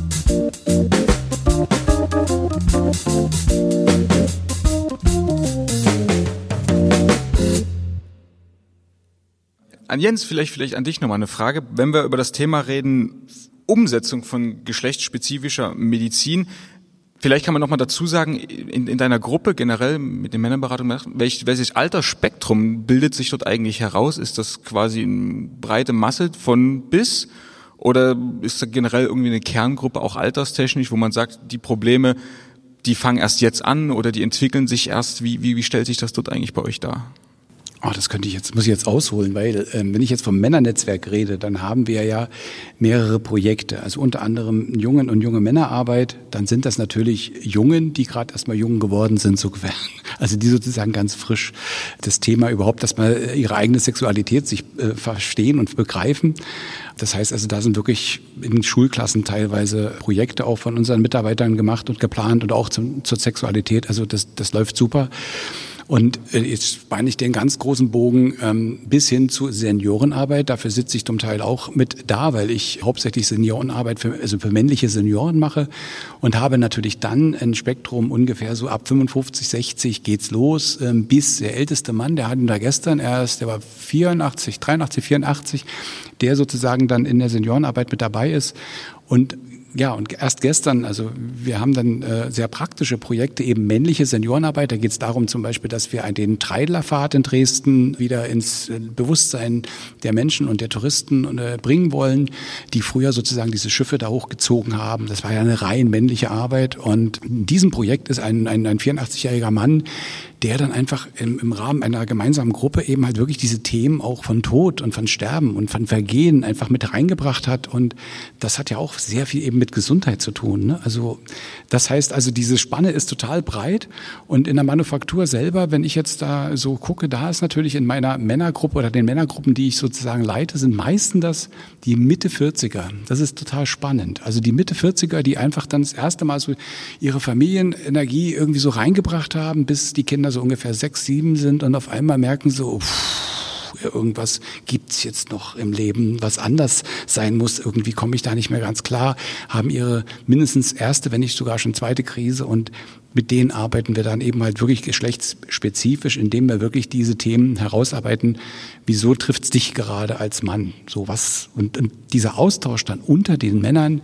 An Jens, vielleicht, vielleicht an dich nochmal eine Frage. Wenn wir über das Thema reden, Umsetzung von geschlechtsspezifischer Medizin, Vielleicht kann man noch mal dazu sagen, in, in deiner Gruppe generell mit den Männerberatungen, welch, welches Altersspektrum bildet sich dort eigentlich heraus? Ist das quasi eine breite Masse von bis? Oder ist da generell irgendwie eine Kerngruppe auch alterstechnisch, wo man sagt, die Probleme, die fangen erst jetzt an oder die entwickeln sich erst? Wie, wie, wie stellt sich das dort eigentlich bei euch dar? Oh, das könnte ich jetzt, muss ich jetzt ausholen, weil ähm, wenn ich jetzt vom Männernetzwerk rede, dann haben wir ja mehrere Projekte. Also unter anderem Jungen und junge Männerarbeit. Dann sind das natürlich Jungen, die gerade erstmal jung geworden sind, so also die sozusagen ganz frisch das Thema überhaupt, dass man ihre eigene Sexualität sich äh, verstehen und begreifen. Das heißt also, da sind wirklich in Schulklassen teilweise Projekte auch von unseren Mitarbeitern gemacht und geplant und auch zum, zur Sexualität. Also das, das läuft super. Und äh, jetzt meine ich den ganz großen Bogen ähm, bis hin zu Seniorenarbeit. Dafür sitze ich zum Teil auch mit da, weil ich hauptsächlich Seniorenarbeit für, also für männliche Senioren mache und habe natürlich dann ein Spektrum ungefähr so ab 55, 60 geht's los, ähm, bis der älteste Mann, der hatten da gestern erst, der war 84, 83, 84, der sozusagen dann in der Seniorenarbeit mit dabei ist. Und ja, und erst gestern, also wir haben dann äh, sehr praktische Projekte, eben männliche Seniorenarbeit. Da geht es darum zum Beispiel, dass wir den Treidlerpfad in Dresden wieder ins äh, Bewusstsein der Menschen und der Touristen äh, bringen wollen, die früher sozusagen diese Schiffe da hochgezogen haben. Das war ja eine rein männliche Arbeit. Und in diesem Projekt ist ein, ein, ein 84-jähriger Mann, der dann einfach im, im Rahmen einer gemeinsamen Gruppe eben halt wirklich diese Themen auch von Tod und von Sterben und von Vergehen einfach mit reingebracht hat. Und das hat ja auch sehr viel eben mit Gesundheit zu tun. Ne? Also das heißt also, diese Spanne ist total breit. Und in der Manufaktur selber, wenn ich jetzt da so gucke, da ist natürlich in meiner Männergruppe oder den Männergruppen, die ich sozusagen leite, sind meistens das die Mitte 40er. Das ist total spannend. Also die Mitte 40er, die einfach dann das erste Mal so ihre Familienenergie irgendwie so reingebracht haben, bis die Kinder so ungefähr sechs, sieben sind und auf einmal merken so, pff, irgendwas gibt's jetzt noch im Leben, was anders sein muss. Irgendwie komme ich da nicht mehr ganz klar. Haben ihre mindestens erste, wenn nicht sogar schon zweite Krise und mit denen arbeiten wir dann eben halt wirklich geschlechtsspezifisch, indem wir wirklich diese Themen herausarbeiten. Wieso trifft's dich gerade als Mann? So was und, und dieser Austausch dann unter den Männern,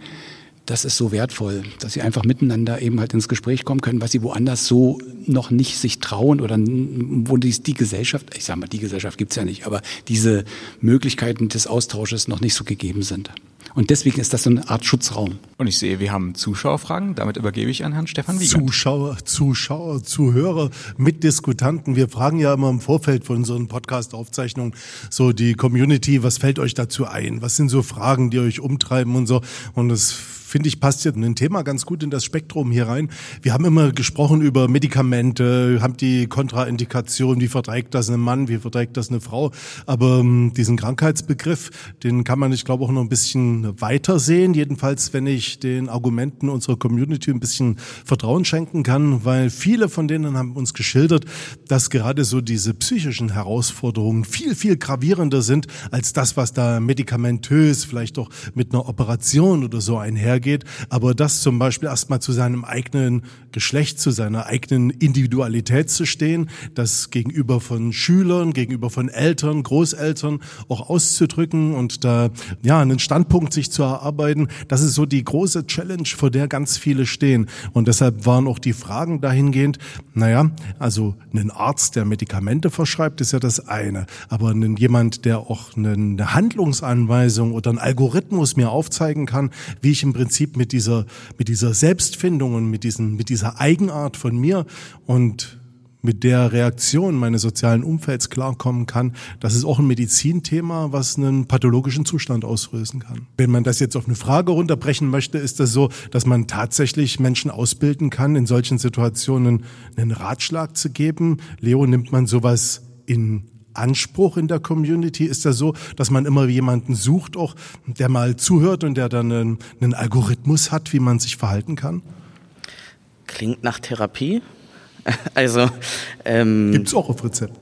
das ist so wertvoll, dass sie einfach miteinander eben halt ins Gespräch kommen können, was sie woanders so noch nicht sich trauen oder wo die, die Gesellschaft, ich sage mal, die Gesellschaft gibt's ja nicht, aber diese Möglichkeiten des Austausches noch nicht so gegeben sind. Und deswegen ist das so eine Art Schutzraum. Und ich sehe, wir haben Zuschauerfragen. Damit übergebe ich an Herrn Stefan Wiegand. Zuschauer, Zuschauer, Zuhörer, Mitdiskutanten. Wir fragen ja immer im Vorfeld von unseren Podcast-Aufzeichnungen so die Community, was fällt euch dazu ein? Was sind so Fragen, die euch umtreiben und so? Und das finde ich, passt jetzt ein Thema ganz gut in das Spektrum hier rein. Wir haben immer gesprochen über Medikamente, haben die Kontraindikation, wie verträgt das ein Mann, wie verträgt das eine Frau. Aber ähm, diesen Krankheitsbegriff, den kann man, ich glaube, auch noch ein bisschen weiter sehen. Jedenfalls, wenn ich den Argumenten unserer Community ein bisschen Vertrauen schenken kann, weil viele von denen haben uns geschildert, dass gerade so diese psychischen Herausforderungen viel, viel gravierender sind als das, was da medikamentös, vielleicht auch mit einer Operation oder so einhergeht, aber das zum Beispiel erstmal zu seinem eigenen Geschlecht, zu seiner eigenen Individualität zu stehen, das gegenüber von Schülern, gegenüber von Eltern, Großeltern auch auszudrücken und da ja einen Standpunkt sich zu erarbeiten, das ist so die große Challenge, vor der ganz viele stehen. Und deshalb waren auch die Fragen dahingehend, naja, also ein Arzt, der Medikamente verschreibt, ist ja das eine. Aber jemand, der auch eine Handlungsanweisung oder einen Algorithmus mir aufzeigen kann, wie ich im Prinzip Prinzip mit dieser, mit dieser Selbstfindung und mit, diesen, mit dieser Eigenart von mir und mit der Reaktion meines sozialen Umfelds klarkommen kann, das ist auch ein Medizinthema, was einen pathologischen Zustand auslösen kann. Wenn man das jetzt auf eine Frage runterbrechen möchte, ist das so, dass man tatsächlich Menschen ausbilden kann, in solchen Situationen einen Ratschlag zu geben. Leo, nimmt man sowas in Anspruch in der Community? Ist das so, dass man immer jemanden sucht, auch der mal zuhört und der dann einen, einen Algorithmus hat, wie man sich verhalten kann? Klingt nach Therapie. Also ähm, gibt's auch auf Rezept.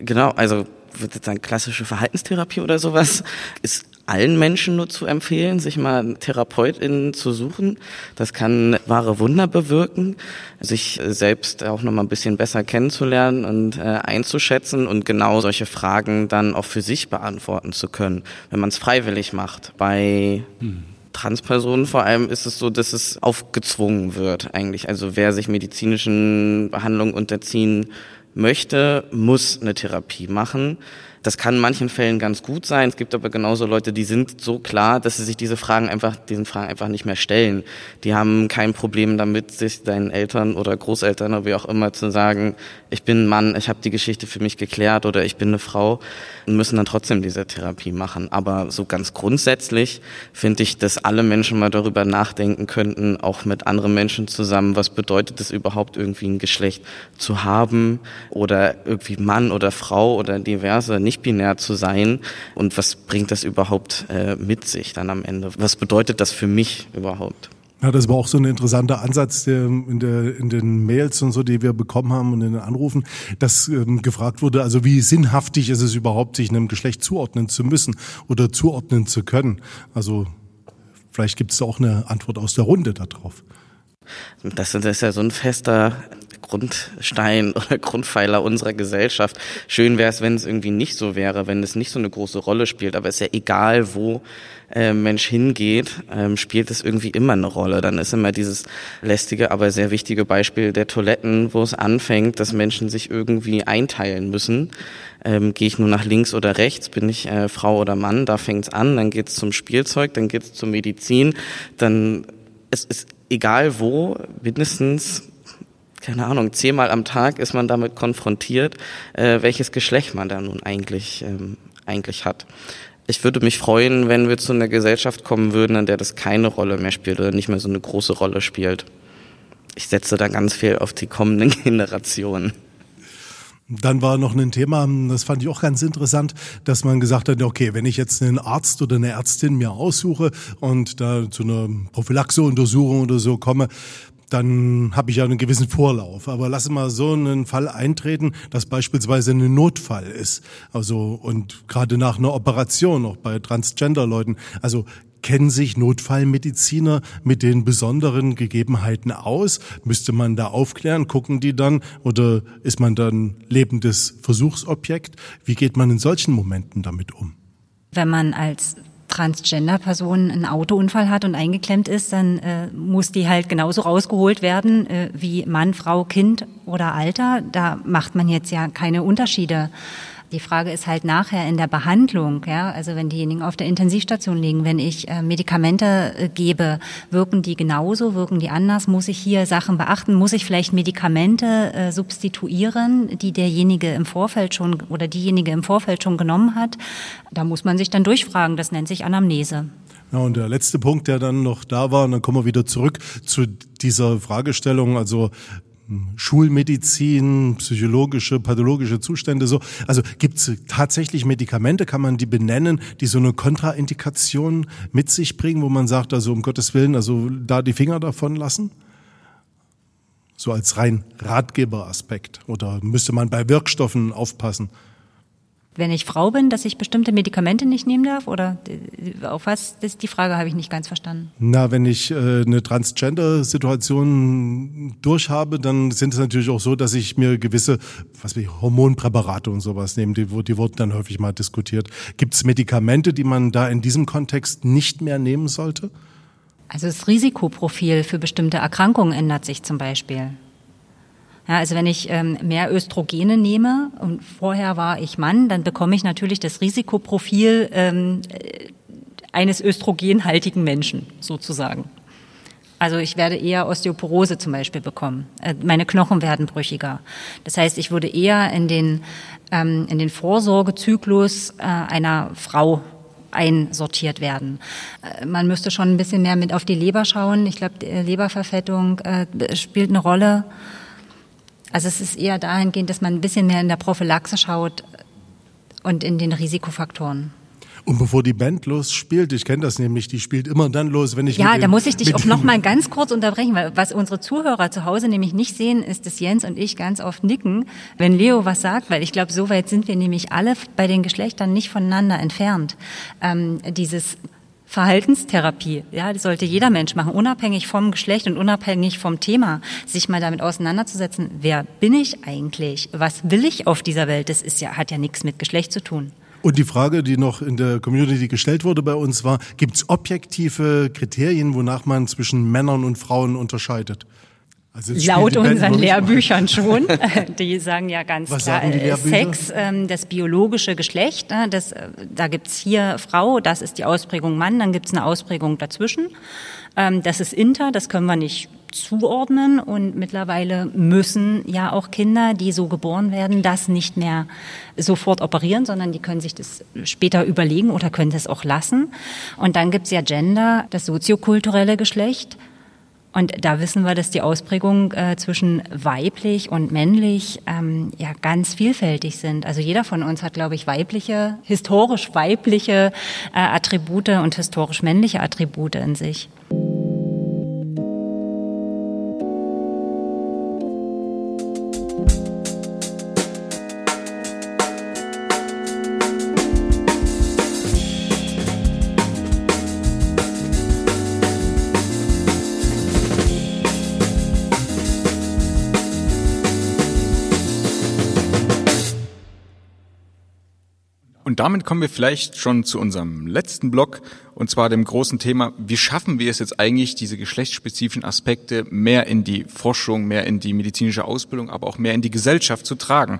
Genau, also wird jetzt sagen klassische Verhaltenstherapie oder sowas ist allen Menschen nur zu empfehlen, sich mal TherapeutInnen zu suchen. Das kann wahre Wunder bewirken, sich selbst auch noch mal ein bisschen besser kennenzulernen und äh, einzuschätzen und genau solche Fragen dann auch für sich beantworten zu können, wenn man es freiwillig macht. Bei hm. Transpersonen vor allem ist es so, dass es aufgezwungen wird eigentlich. Also wer sich medizinischen Behandlungen unterziehen möchte, muss eine Therapie machen. Das kann in manchen Fällen ganz gut sein. Es gibt aber genauso Leute, die sind so klar, dass sie sich diese Fragen einfach, diesen Fragen einfach nicht mehr stellen. Die haben kein Problem damit, sich deinen Eltern oder Großeltern oder wie auch immer zu sagen, ich bin ein Mann, ich habe die Geschichte für mich geklärt oder ich bin eine Frau und müssen dann trotzdem diese Therapie machen. Aber so ganz grundsätzlich finde ich, dass alle Menschen mal darüber nachdenken könnten, auch mit anderen Menschen zusammen, was bedeutet es überhaupt irgendwie ein Geschlecht zu haben oder irgendwie Mann oder Frau oder diverse, nicht binär zu sein und was bringt das überhaupt äh, mit sich dann am Ende? Was bedeutet das für mich überhaupt? Ja, das war auch so ein interessanter Ansatz der, in, der, in den Mails und so, die wir bekommen haben und in den Anrufen, dass ähm, gefragt wurde, also wie sinnhaftig ist es überhaupt, sich einem Geschlecht zuordnen zu müssen oder zuordnen zu können. Also vielleicht gibt es auch eine Antwort aus der Runde darauf. Das ist ja so ein fester Grundstein oder Grundpfeiler unserer Gesellschaft. Schön wäre es, wenn es irgendwie nicht so wäre, wenn es nicht so eine große Rolle spielt. Aber es ist ja egal, wo äh, Mensch hingeht, ähm, spielt es irgendwie immer eine Rolle. Dann ist immer dieses lästige, aber sehr wichtige Beispiel der Toiletten, wo es anfängt, dass Menschen sich irgendwie einteilen müssen. Ähm, Gehe ich nur nach links oder rechts, bin ich äh, Frau oder Mann, da fängt es an, dann geht es zum Spielzeug, dann geht es zur Medizin, dann es ist egal wo, mindestens keine Ahnung, zehnmal am Tag ist man damit konfrontiert, äh, welches Geschlecht man da nun eigentlich, ähm, eigentlich hat. Ich würde mich freuen, wenn wir zu einer Gesellschaft kommen würden, in der das keine Rolle mehr spielt oder nicht mehr so eine große Rolle spielt. Ich setze da ganz viel auf die kommenden Generationen. Dann war noch ein Thema, das fand ich auch ganz interessant, dass man gesagt hat, okay, wenn ich jetzt einen Arzt oder eine Ärztin mir aussuche und da zu einer Prophylaxeuntersuchung oder so komme, dann habe ich ja einen gewissen Vorlauf. Aber lass mal so einen Fall eintreten, dass beispielsweise ein Notfall ist. Also und gerade nach einer Operation, auch bei Transgender-Leuten. Also kennen sich Notfallmediziner mit den besonderen Gegebenheiten aus? Müsste man da aufklären? Gucken die dann? Oder ist man dann lebendes Versuchsobjekt? Wie geht man in solchen Momenten damit um? Wenn man als Transgender-Person einen Autounfall hat und eingeklemmt ist, dann äh, muss die halt genauso rausgeholt werden äh, wie Mann, Frau, Kind oder Alter. Da macht man jetzt ja keine Unterschiede. Die Frage ist halt nachher in der Behandlung, ja, also wenn diejenigen auf der Intensivstation liegen, wenn ich äh, Medikamente äh, gebe, wirken die genauso, wirken die anders? Muss ich hier Sachen beachten? Muss ich vielleicht Medikamente äh, substituieren, die derjenige im Vorfeld schon oder diejenige im Vorfeld schon genommen hat? Da muss man sich dann durchfragen. Das nennt sich Anamnese. Ja, und der letzte Punkt, der dann noch da war, und dann kommen wir wieder zurück zu dieser Fragestellung, also Schulmedizin, psychologische, pathologische Zustände so. Also gibt es tatsächlich Medikamente, kann man die benennen, die so eine Kontraindikation mit sich bringen, wo man sagt, also um Gottes Willen, also da die Finger davon lassen? So als rein Ratgeberaspekt. Oder müsste man bei Wirkstoffen aufpassen? Wenn ich Frau bin, dass ich bestimmte Medikamente nicht nehmen darf? Oder auf was? Das, die Frage habe ich nicht ganz verstanden. Na, wenn ich äh, eine Transgender-Situation durchhabe, dann sind es natürlich auch so, dass ich mir gewisse, was wie Hormonpräparate und sowas nehme. Die, die wurden dann häufig mal diskutiert. Gibt es Medikamente, die man da in diesem Kontext nicht mehr nehmen sollte? Also das Risikoprofil für bestimmte Erkrankungen ändert sich zum Beispiel. Ja, also wenn ich ähm, mehr Östrogene nehme und vorher war ich Mann, dann bekomme ich natürlich das Risikoprofil ähm, äh, eines östrogenhaltigen Menschen sozusagen. Also ich werde eher Osteoporose zum Beispiel bekommen. Äh, meine Knochen werden brüchiger. Das heißt, ich würde eher in den, ähm, in den Vorsorgezyklus äh, einer Frau einsortiert werden. Äh, man müsste schon ein bisschen mehr mit auf die Leber schauen. Ich glaube, Leberverfettung äh, spielt eine Rolle. Also es ist eher dahingehend, dass man ein bisschen mehr in der Prophylaxe schaut und in den Risikofaktoren. Und bevor die Band losspielt, ich kenne das nämlich, die spielt immer dann los, wenn ich Ja, da muss ich dich auch noch mal ganz kurz unterbrechen, weil was unsere Zuhörer zu Hause nämlich nicht sehen, ist, dass Jens und ich ganz oft nicken, wenn Leo was sagt, weil ich glaube, so weit sind wir nämlich alle bei den Geschlechtern nicht voneinander entfernt. Ähm, dieses Verhaltenstherapie. Ja, das sollte jeder Mensch machen, unabhängig vom Geschlecht und unabhängig vom Thema, sich mal damit auseinanderzusetzen. Wer bin ich eigentlich? Was will ich auf dieser Welt? Das ist ja, hat ja nichts mit Geschlecht zu tun. Und die Frage, die noch in der Community gestellt wurde bei uns war, gibt es objektive Kriterien, wonach man zwischen Männern und Frauen unterscheidet? Also Laut unseren Lehrbüchern schon. Die sagen ja ganz Was klar, äh, Sex, ähm, das biologische Geschlecht, ne, das, äh, da gibt's hier Frau, das ist die Ausprägung Mann, dann gibt's eine Ausprägung dazwischen. Ähm, das ist Inter, das können wir nicht zuordnen und mittlerweile müssen ja auch Kinder, die so geboren werden, das nicht mehr sofort operieren, sondern die können sich das später überlegen oder können das auch lassen. Und dann gibt's ja Gender, das soziokulturelle Geschlecht. Und da wissen wir, dass die Ausprägungen äh, zwischen weiblich und männlich ähm, ja ganz vielfältig sind. Also jeder von uns hat, glaube ich, weibliche, historisch weibliche äh, Attribute und historisch männliche Attribute in sich. Damit kommen wir vielleicht schon zu unserem letzten Block, und zwar dem großen Thema, wie schaffen wir es jetzt eigentlich, diese geschlechtsspezifischen Aspekte mehr in die Forschung, mehr in die medizinische Ausbildung, aber auch mehr in die Gesellschaft zu tragen?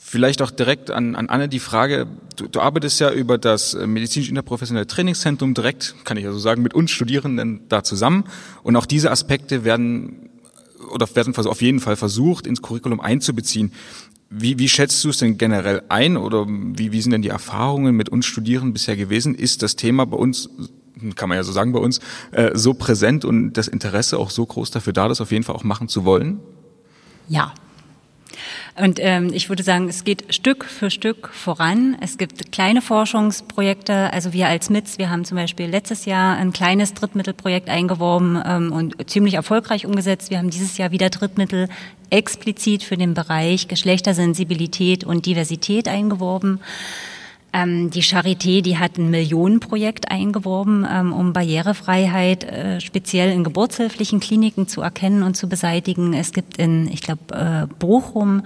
Vielleicht auch direkt an, an Anne die Frage, du, du arbeitest ja über das äh, medizinisch-interprofessionelle Trainingszentrum direkt, kann ich ja so sagen, mit uns Studierenden da zusammen. Und auch diese Aspekte werden oder werden auf jeden Fall versucht, ins Curriculum einzubeziehen. Wie, wie schätzt du es denn generell ein oder wie, wie sind denn die Erfahrungen mit uns Studierenden bisher gewesen? Ist das Thema bei uns, kann man ja so sagen bei uns, äh, so präsent und das Interesse auch so groß dafür da, das auf jeden Fall auch machen zu wollen? Ja. Und ähm, ich würde sagen, es geht Stück für Stück voran. Es gibt kleine Forschungsprojekte. Also wir als MITS, wir haben zum Beispiel letztes Jahr ein kleines Drittmittelprojekt eingeworben ähm, und ziemlich erfolgreich umgesetzt. Wir haben dieses Jahr wieder Drittmittel explizit für den Bereich Geschlechtersensibilität und Diversität eingeworben. Ähm, die Charité, die hat ein Millionenprojekt eingeworben, ähm, um Barrierefreiheit äh, speziell in geburtshilflichen Kliniken zu erkennen und zu beseitigen. Es gibt in, ich glaube, äh, Bochum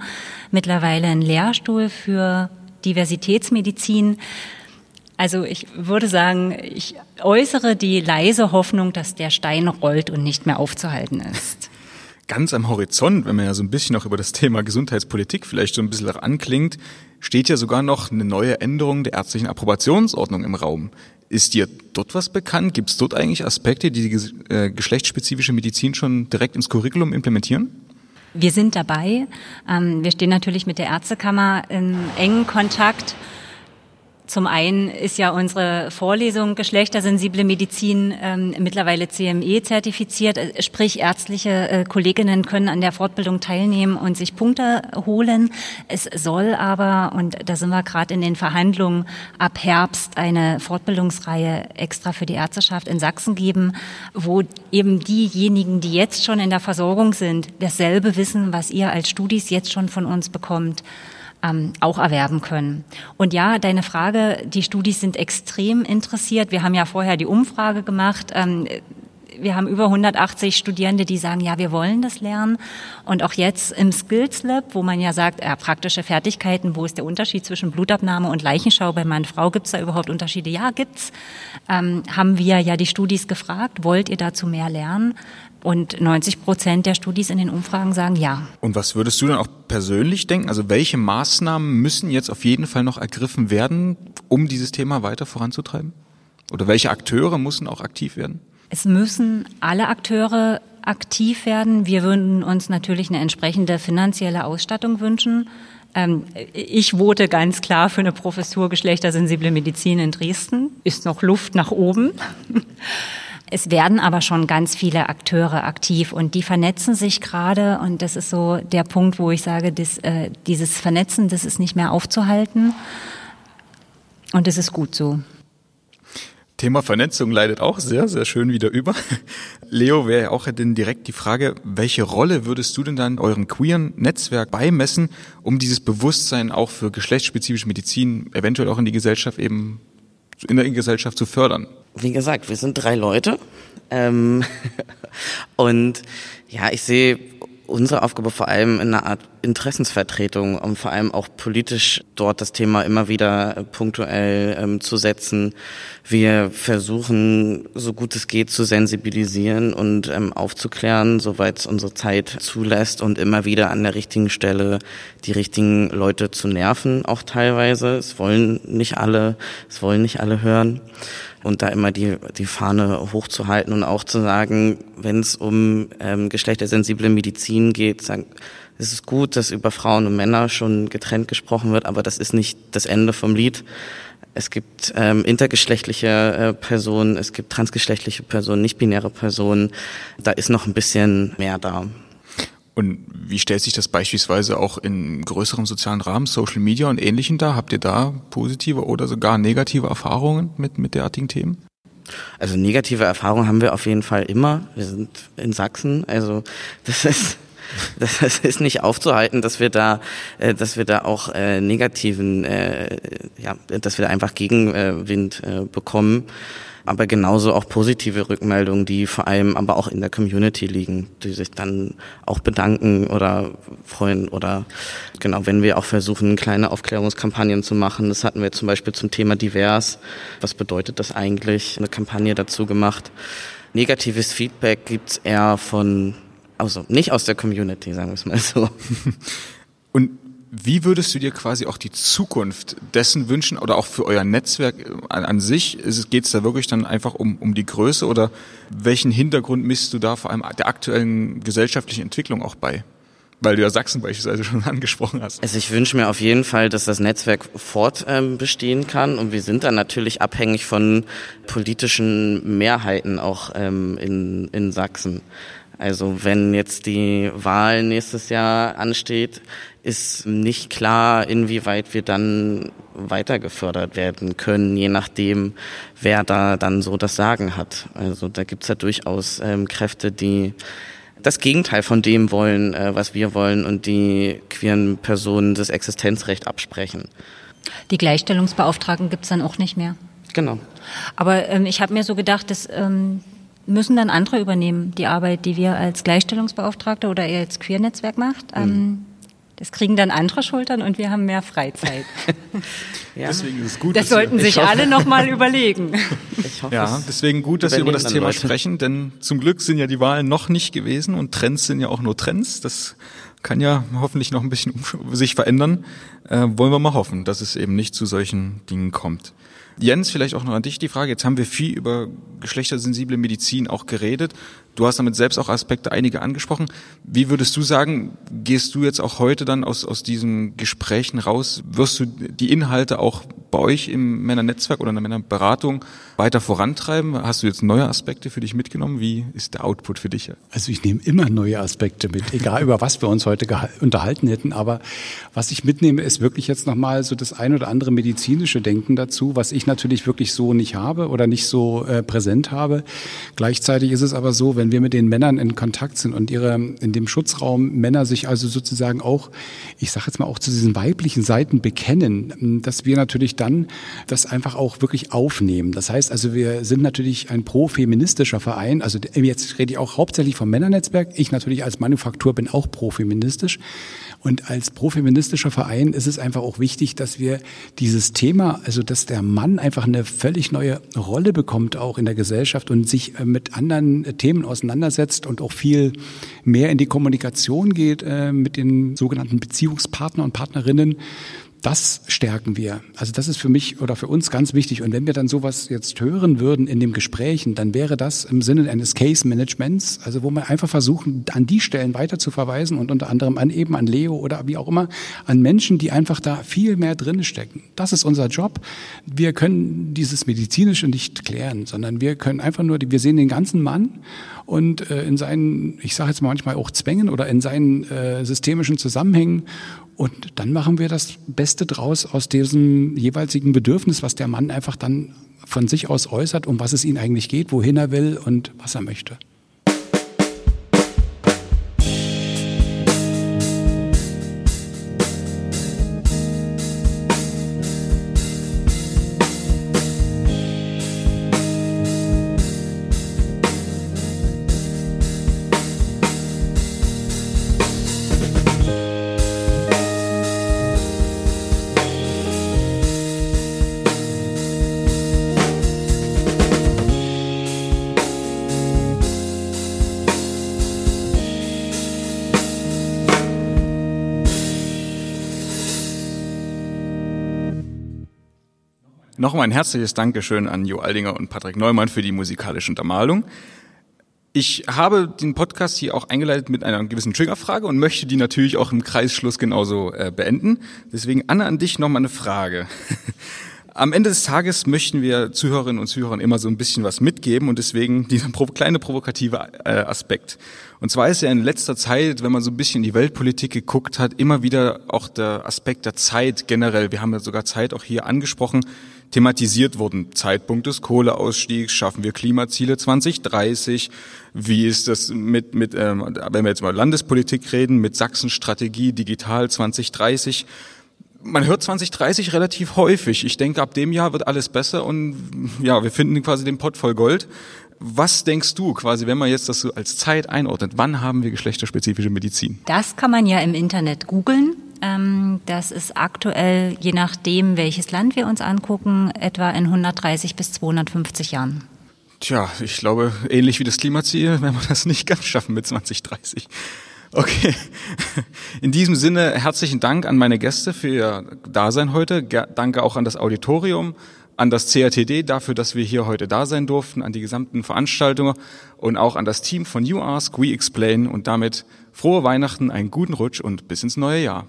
mittlerweile einen Lehrstuhl für Diversitätsmedizin. Also ich würde sagen, ich äußere die leise Hoffnung, dass der Stein rollt und nicht mehr aufzuhalten ist ganz am Horizont, wenn man ja so ein bisschen auch über das Thema Gesundheitspolitik vielleicht so ein bisschen anklingt, steht ja sogar noch eine neue Änderung der ärztlichen Approbationsordnung im Raum. Ist dir dort was bekannt? Gibt es dort eigentlich Aspekte, die die äh, geschlechtsspezifische Medizin schon direkt ins Curriculum implementieren? Wir sind dabei. Ähm, wir stehen natürlich mit der Ärztekammer in engen Kontakt zum einen ist ja unsere Vorlesung geschlechtersensible Medizin ähm, mittlerweile CME zertifiziert, sprich ärztliche äh, Kolleginnen können an der Fortbildung teilnehmen und sich Punkte holen. Es soll aber, und da sind wir gerade in den Verhandlungen, ab Herbst eine Fortbildungsreihe extra für die Ärzteschaft in Sachsen geben, wo eben diejenigen, die jetzt schon in der Versorgung sind, dasselbe wissen, was ihr als Studis jetzt schon von uns bekommt ähm, auch erwerben können. Und ja, deine Frage, die Studis sind extrem interessiert. Wir haben ja vorher die Umfrage gemacht. Ähm, wir haben über 180 Studierende, die sagen, ja, wir wollen das lernen. Und auch jetzt im Skills Lab, wo man ja sagt, ja, praktische Fertigkeiten, wo ist der Unterschied zwischen Blutabnahme und Leichenschau bei Mann und Frau? Gibt es da überhaupt Unterschiede? Ja, gibt's. Ähm, haben wir ja die Studis gefragt, wollt ihr dazu mehr lernen? Und 90 Prozent der Studis in den Umfragen sagen ja. Und was würdest du dann auch persönlich denken? Also welche Maßnahmen müssen jetzt auf jeden Fall noch ergriffen werden, um dieses Thema weiter voranzutreiben? Oder welche Akteure müssen auch aktiv werden? Es müssen alle Akteure aktiv werden. Wir würden uns natürlich eine entsprechende finanzielle Ausstattung wünschen. Ähm, ich vote ganz klar für eine Professur geschlechtersensible Medizin in Dresden. Ist noch Luft nach oben. Es werden aber schon ganz viele Akteure aktiv und die vernetzen sich gerade und das ist so der Punkt, wo ich sage, das, äh, dieses Vernetzen, das ist nicht mehr aufzuhalten und es ist gut so. Thema Vernetzung leidet auch sehr, sehr schön wieder über. Leo, wäre ja auch denn direkt die Frage, welche Rolle würdest du denn dann eurem queeren Netzwerk beimessen, um dieses Bewusstsein auch für geschlechtsspezifische Medizin eventuell auch in die Gesellschaft eben in der Gesellschaft zu fördern? Wie gesagt, wir sind drei Leute. Ähm, und ja, ich sehe unsere Aufgabe vor allem in einer Art Interessensvertretung und vor allem auch politisch dort das Thema immer wieder punktuell ähm, zu setzen. Wir versuchen, so gut es geht, zu sensibilisieren und ähm, aufzuklären, soweit es unsere Zeit zulässt und immer wieder an der richtigen Stelle die richtigen Leute zu nerven, auch teilweise. Es wollen nicht alle, es wollen nicht alle hören und da immer die, die Fahne hochzuhalten und auch zu sagen, wenn es um ähm, geschlechtersensible Medizin geht, sagen, es ist gut, dass über Frauen und Männer schon getrennt gesprochen wird, aber das ist nicht das Ende vom Lied. Es gibt ähm, intergeschlechtliche äh, Personen, es gibt transgeschlechtliche Personen, nicht-binäre Personen. Da ist noch ein bisschen mehr da. Und wie stellt sich das beispielsweise auch in größerem sozialen Rahmen, Social Media und Ähnlichem da? Habt ihr da positive oder sogar negative Erfahrungen mit, mit derartigen Themen? Also negative Erfahrungen haben wir auf jeden Fall immer. Wir sind in Sachsen, also das ist das ist nicht aufzuhalten, dass wir da, äh, dass wir da auch äh, negativen, äh, ja, dass wir da einfach Gegenwind bekommen aber genauso auch positive Rückmeldungen, die vor allem aber auch in der Community liegen, die sich dann auch bedanken oder freuen oder genau, wenn wir auch versuchen, kleine Aufklärungskampagnen zu machen. Das hatten wir zum Beispiel zum Thema divers. Was bedeutet das eigentlich? Eine Kampagne dazu gemacht. Negatives Feedback gibt's eher von, also nicht aus der Community, sagen wir es mal so. Und wie würdest du dir quasi auch die Zukunft dessen wünschen oder auch für euer Netzwerk an, an sich? Geht es da wirklich dann einfach um, um die Größe oder welchen Hintergrund misst du da vor allem der aktuellen gesellschaftlichen Entwicklung auch bei? Weil du ja Sachsen beispielsweise schon angesprochen hast. Also ich wünsche mir auf jeden Fall, dass das Netzwerk fortbestehen ähm, kann und wir sind dann natürlich abhängig von politischen Mehrheiten auch ähm, in, in Sachsen. Also wenn jetzt die Wahl nächstes Jahr ansteht, ist nicht klar, inwieweit wir dann weiter gefördert werden können, je nachdem, wer da dann so das Sagen hat. Also da gibt's ja durchaus ähm, Kräfte, die das Gegenteil von dem wollen, äh, was wir wollen und die queeren Personen das Existenzrecht absprechen. Die Gleichstellungsbeauftragten gibt's dann auch nicht mehr. Genau. Aber ähm, ich habe mir so gedacht, das ähm, müssen dann andere übernehmen, die Arbeit, die wir als Gleichstellungsbeauftragte oder ihr als Queer-Netzwerk macht. Ähm, mhm. Das kriegen dann andere Schultern und wir haben mehr Freizeit. ja. Deswegen ist es gut. Das sollten sich hoffe, alle noch mal überlegen. Ich hoffe, ja, deswegen gut, dass wir über das Thema Leute. sprechen, denn zum Glück sind ja die Wahlen noch nicht gewesen und Trends sind ja auch nur Trends. Das kann ja hoffentlich noch ein bisschen sich verändern. Äh, wollen wir mal hoffen, dass es eben nicht zu solchen Dingen kommt. Jens, vielleicht auch noch an dich die Frage. Jetzt haben wir viel über geschlechtersensible Medizin auch geredet. Du hast damit selbst auch Aspekte einige angesprochen. Wie würdest du sagen, gehst du jetzt auch heute dann aus, aus diesen Gesprächen raus? Wirst du die Inhalte auch bei euch im Männernetzwerk oder in der Männerberatung weiter vorantreiben? Hast du jetzt neue Aspekte für dich mitgenommen? Wie ist der Output für dich? Also ich nehme immer neue Aspekte mit, egal über was wir uns heute unterhalten hätten. Aber was ich mitnehme, ist wirklich jetzt nochmal so das ein oder andere medizinische Denken dazu, was ich natürlich wirklich so nicht habe oder nicht so äh, präsent habe. Gleichzeitig ist es aber so, wenn wenn wir mit den Männern in Kontakt sind und ihre in dem Schutzraum Männer sich also sozusagen auch, ich sage jetzt mal auch zu diesen weiblichen Seiten bekennen, dass wir natürlich dann das einfach auch wirklich aufnehmen. Das heißt also, wir sind natürlich ein pro-feministischer Verein. Also jetzt rede ich auch hauptsächlich vom Männernetzwerk. Ich natürlich als Manufaktur bin auch pro-feministisch. Und als profeministischer Verein ist es einfach auch wichtig, dass wir dieses Thema, also dass der Mann einfach eine völlig neue Rolle bekommt, auch in der Gesellschaft und sich äh, mit anderen äh, Themen auseinandersetzt und auch viel mehr in die Kommunikation geht äh, mit den sogenannten Beziehungspartner und Partnerinnen das stärken wir. Also das ist für mich oder für uns ganz wichtig. Und wenn wir dann sowas jetzt hören würden in den Gesprächen, dann wäre das im Sinne eines Case Managements, also wo wir einfach versuchen, an die Stellen weiter zu verweisen und unter anderem an eben an Leo oder wie auch immer, an Menschen, die einfach da viel mehr drin stecken. Das ist unser Job. Wir können dieses Medizinische nicht klären, sondern wir können einfach nur, wir sehen den ganzen Mann und äh, in seinen, ich sage jetzt manchmal auch Zwängen oder in seinen äh, systemischen Zusammenhängen und dann machen wir das Beste draus aus diesem jeweiligen Bedürfnis, was der Mann einfach dann von sich aus äußert, um was es ihn eigentlich geht, wohin er will und was er möchte. Nochmal ein herzliches Dankeschön an Jo Aldinger und Patrick Neumann für die musikalische Untermalung. Ich habe den Podcast hier auch eingeleitet mit einer gewissen Triggerfrage und möchte die natürlich auch im Kreisschluss genauso äh, beenden. Deswegen, Anne, an dich nochmal eine Frage. Am Ende des Tages möchten wir Zuhörerinnen und Zuhörern immer so ein bisschen was mitgeben und deswegen dieser kleine provokative äh, Aspekt. Und zwar ist ja in letzter Zeit, wenn man so ein bisschen in die Weltpolitik geguckt hat, immer wieder auch der Aspekt der Zeit generell. Wir haben ja sogar Zeit auch hier angesprochen thematisiert wurden. Zeitpunkt des Kohleausstiegs, schaffen wir Klimaziele 2030, wie ist das mit, mit ähm, wenn wir jetzt mal Landespolitik reden, mit Sachsen-Strategie digital 2030. Man hört 2030 relativ häufig. Ich denke, ab dem Jahr wird alles besser und ja, wir finden quasi den Pott voll Gold. Was denkst du quasi, wenn man jetzt das so als Zeit einordnet, wann haben wir geschlechterspezifische Medizin? Das kann man ja im Internet googeln. Ähm, das ist aktuell, je nachdem, welches Land wir uns angucken, etwa in 130 bis 250 Jahren. Tja, ich glaube, ähnlich wie das Klimaziel werden wir das nicht ganz schaffen mit 2030. Okay. In diesem Sinne herzlichen Dank an meine Gäste für ihr Dasein heute. Danke auch an das Auditorium, an das CRTD dafür, dass wir hier heute da sein durften, an die gesamten Veranstaltungen und auch an das Team von You Ask, We Explain und damit frohe Weihnachten, einen guten Rutsch und bis ins neue Jahr.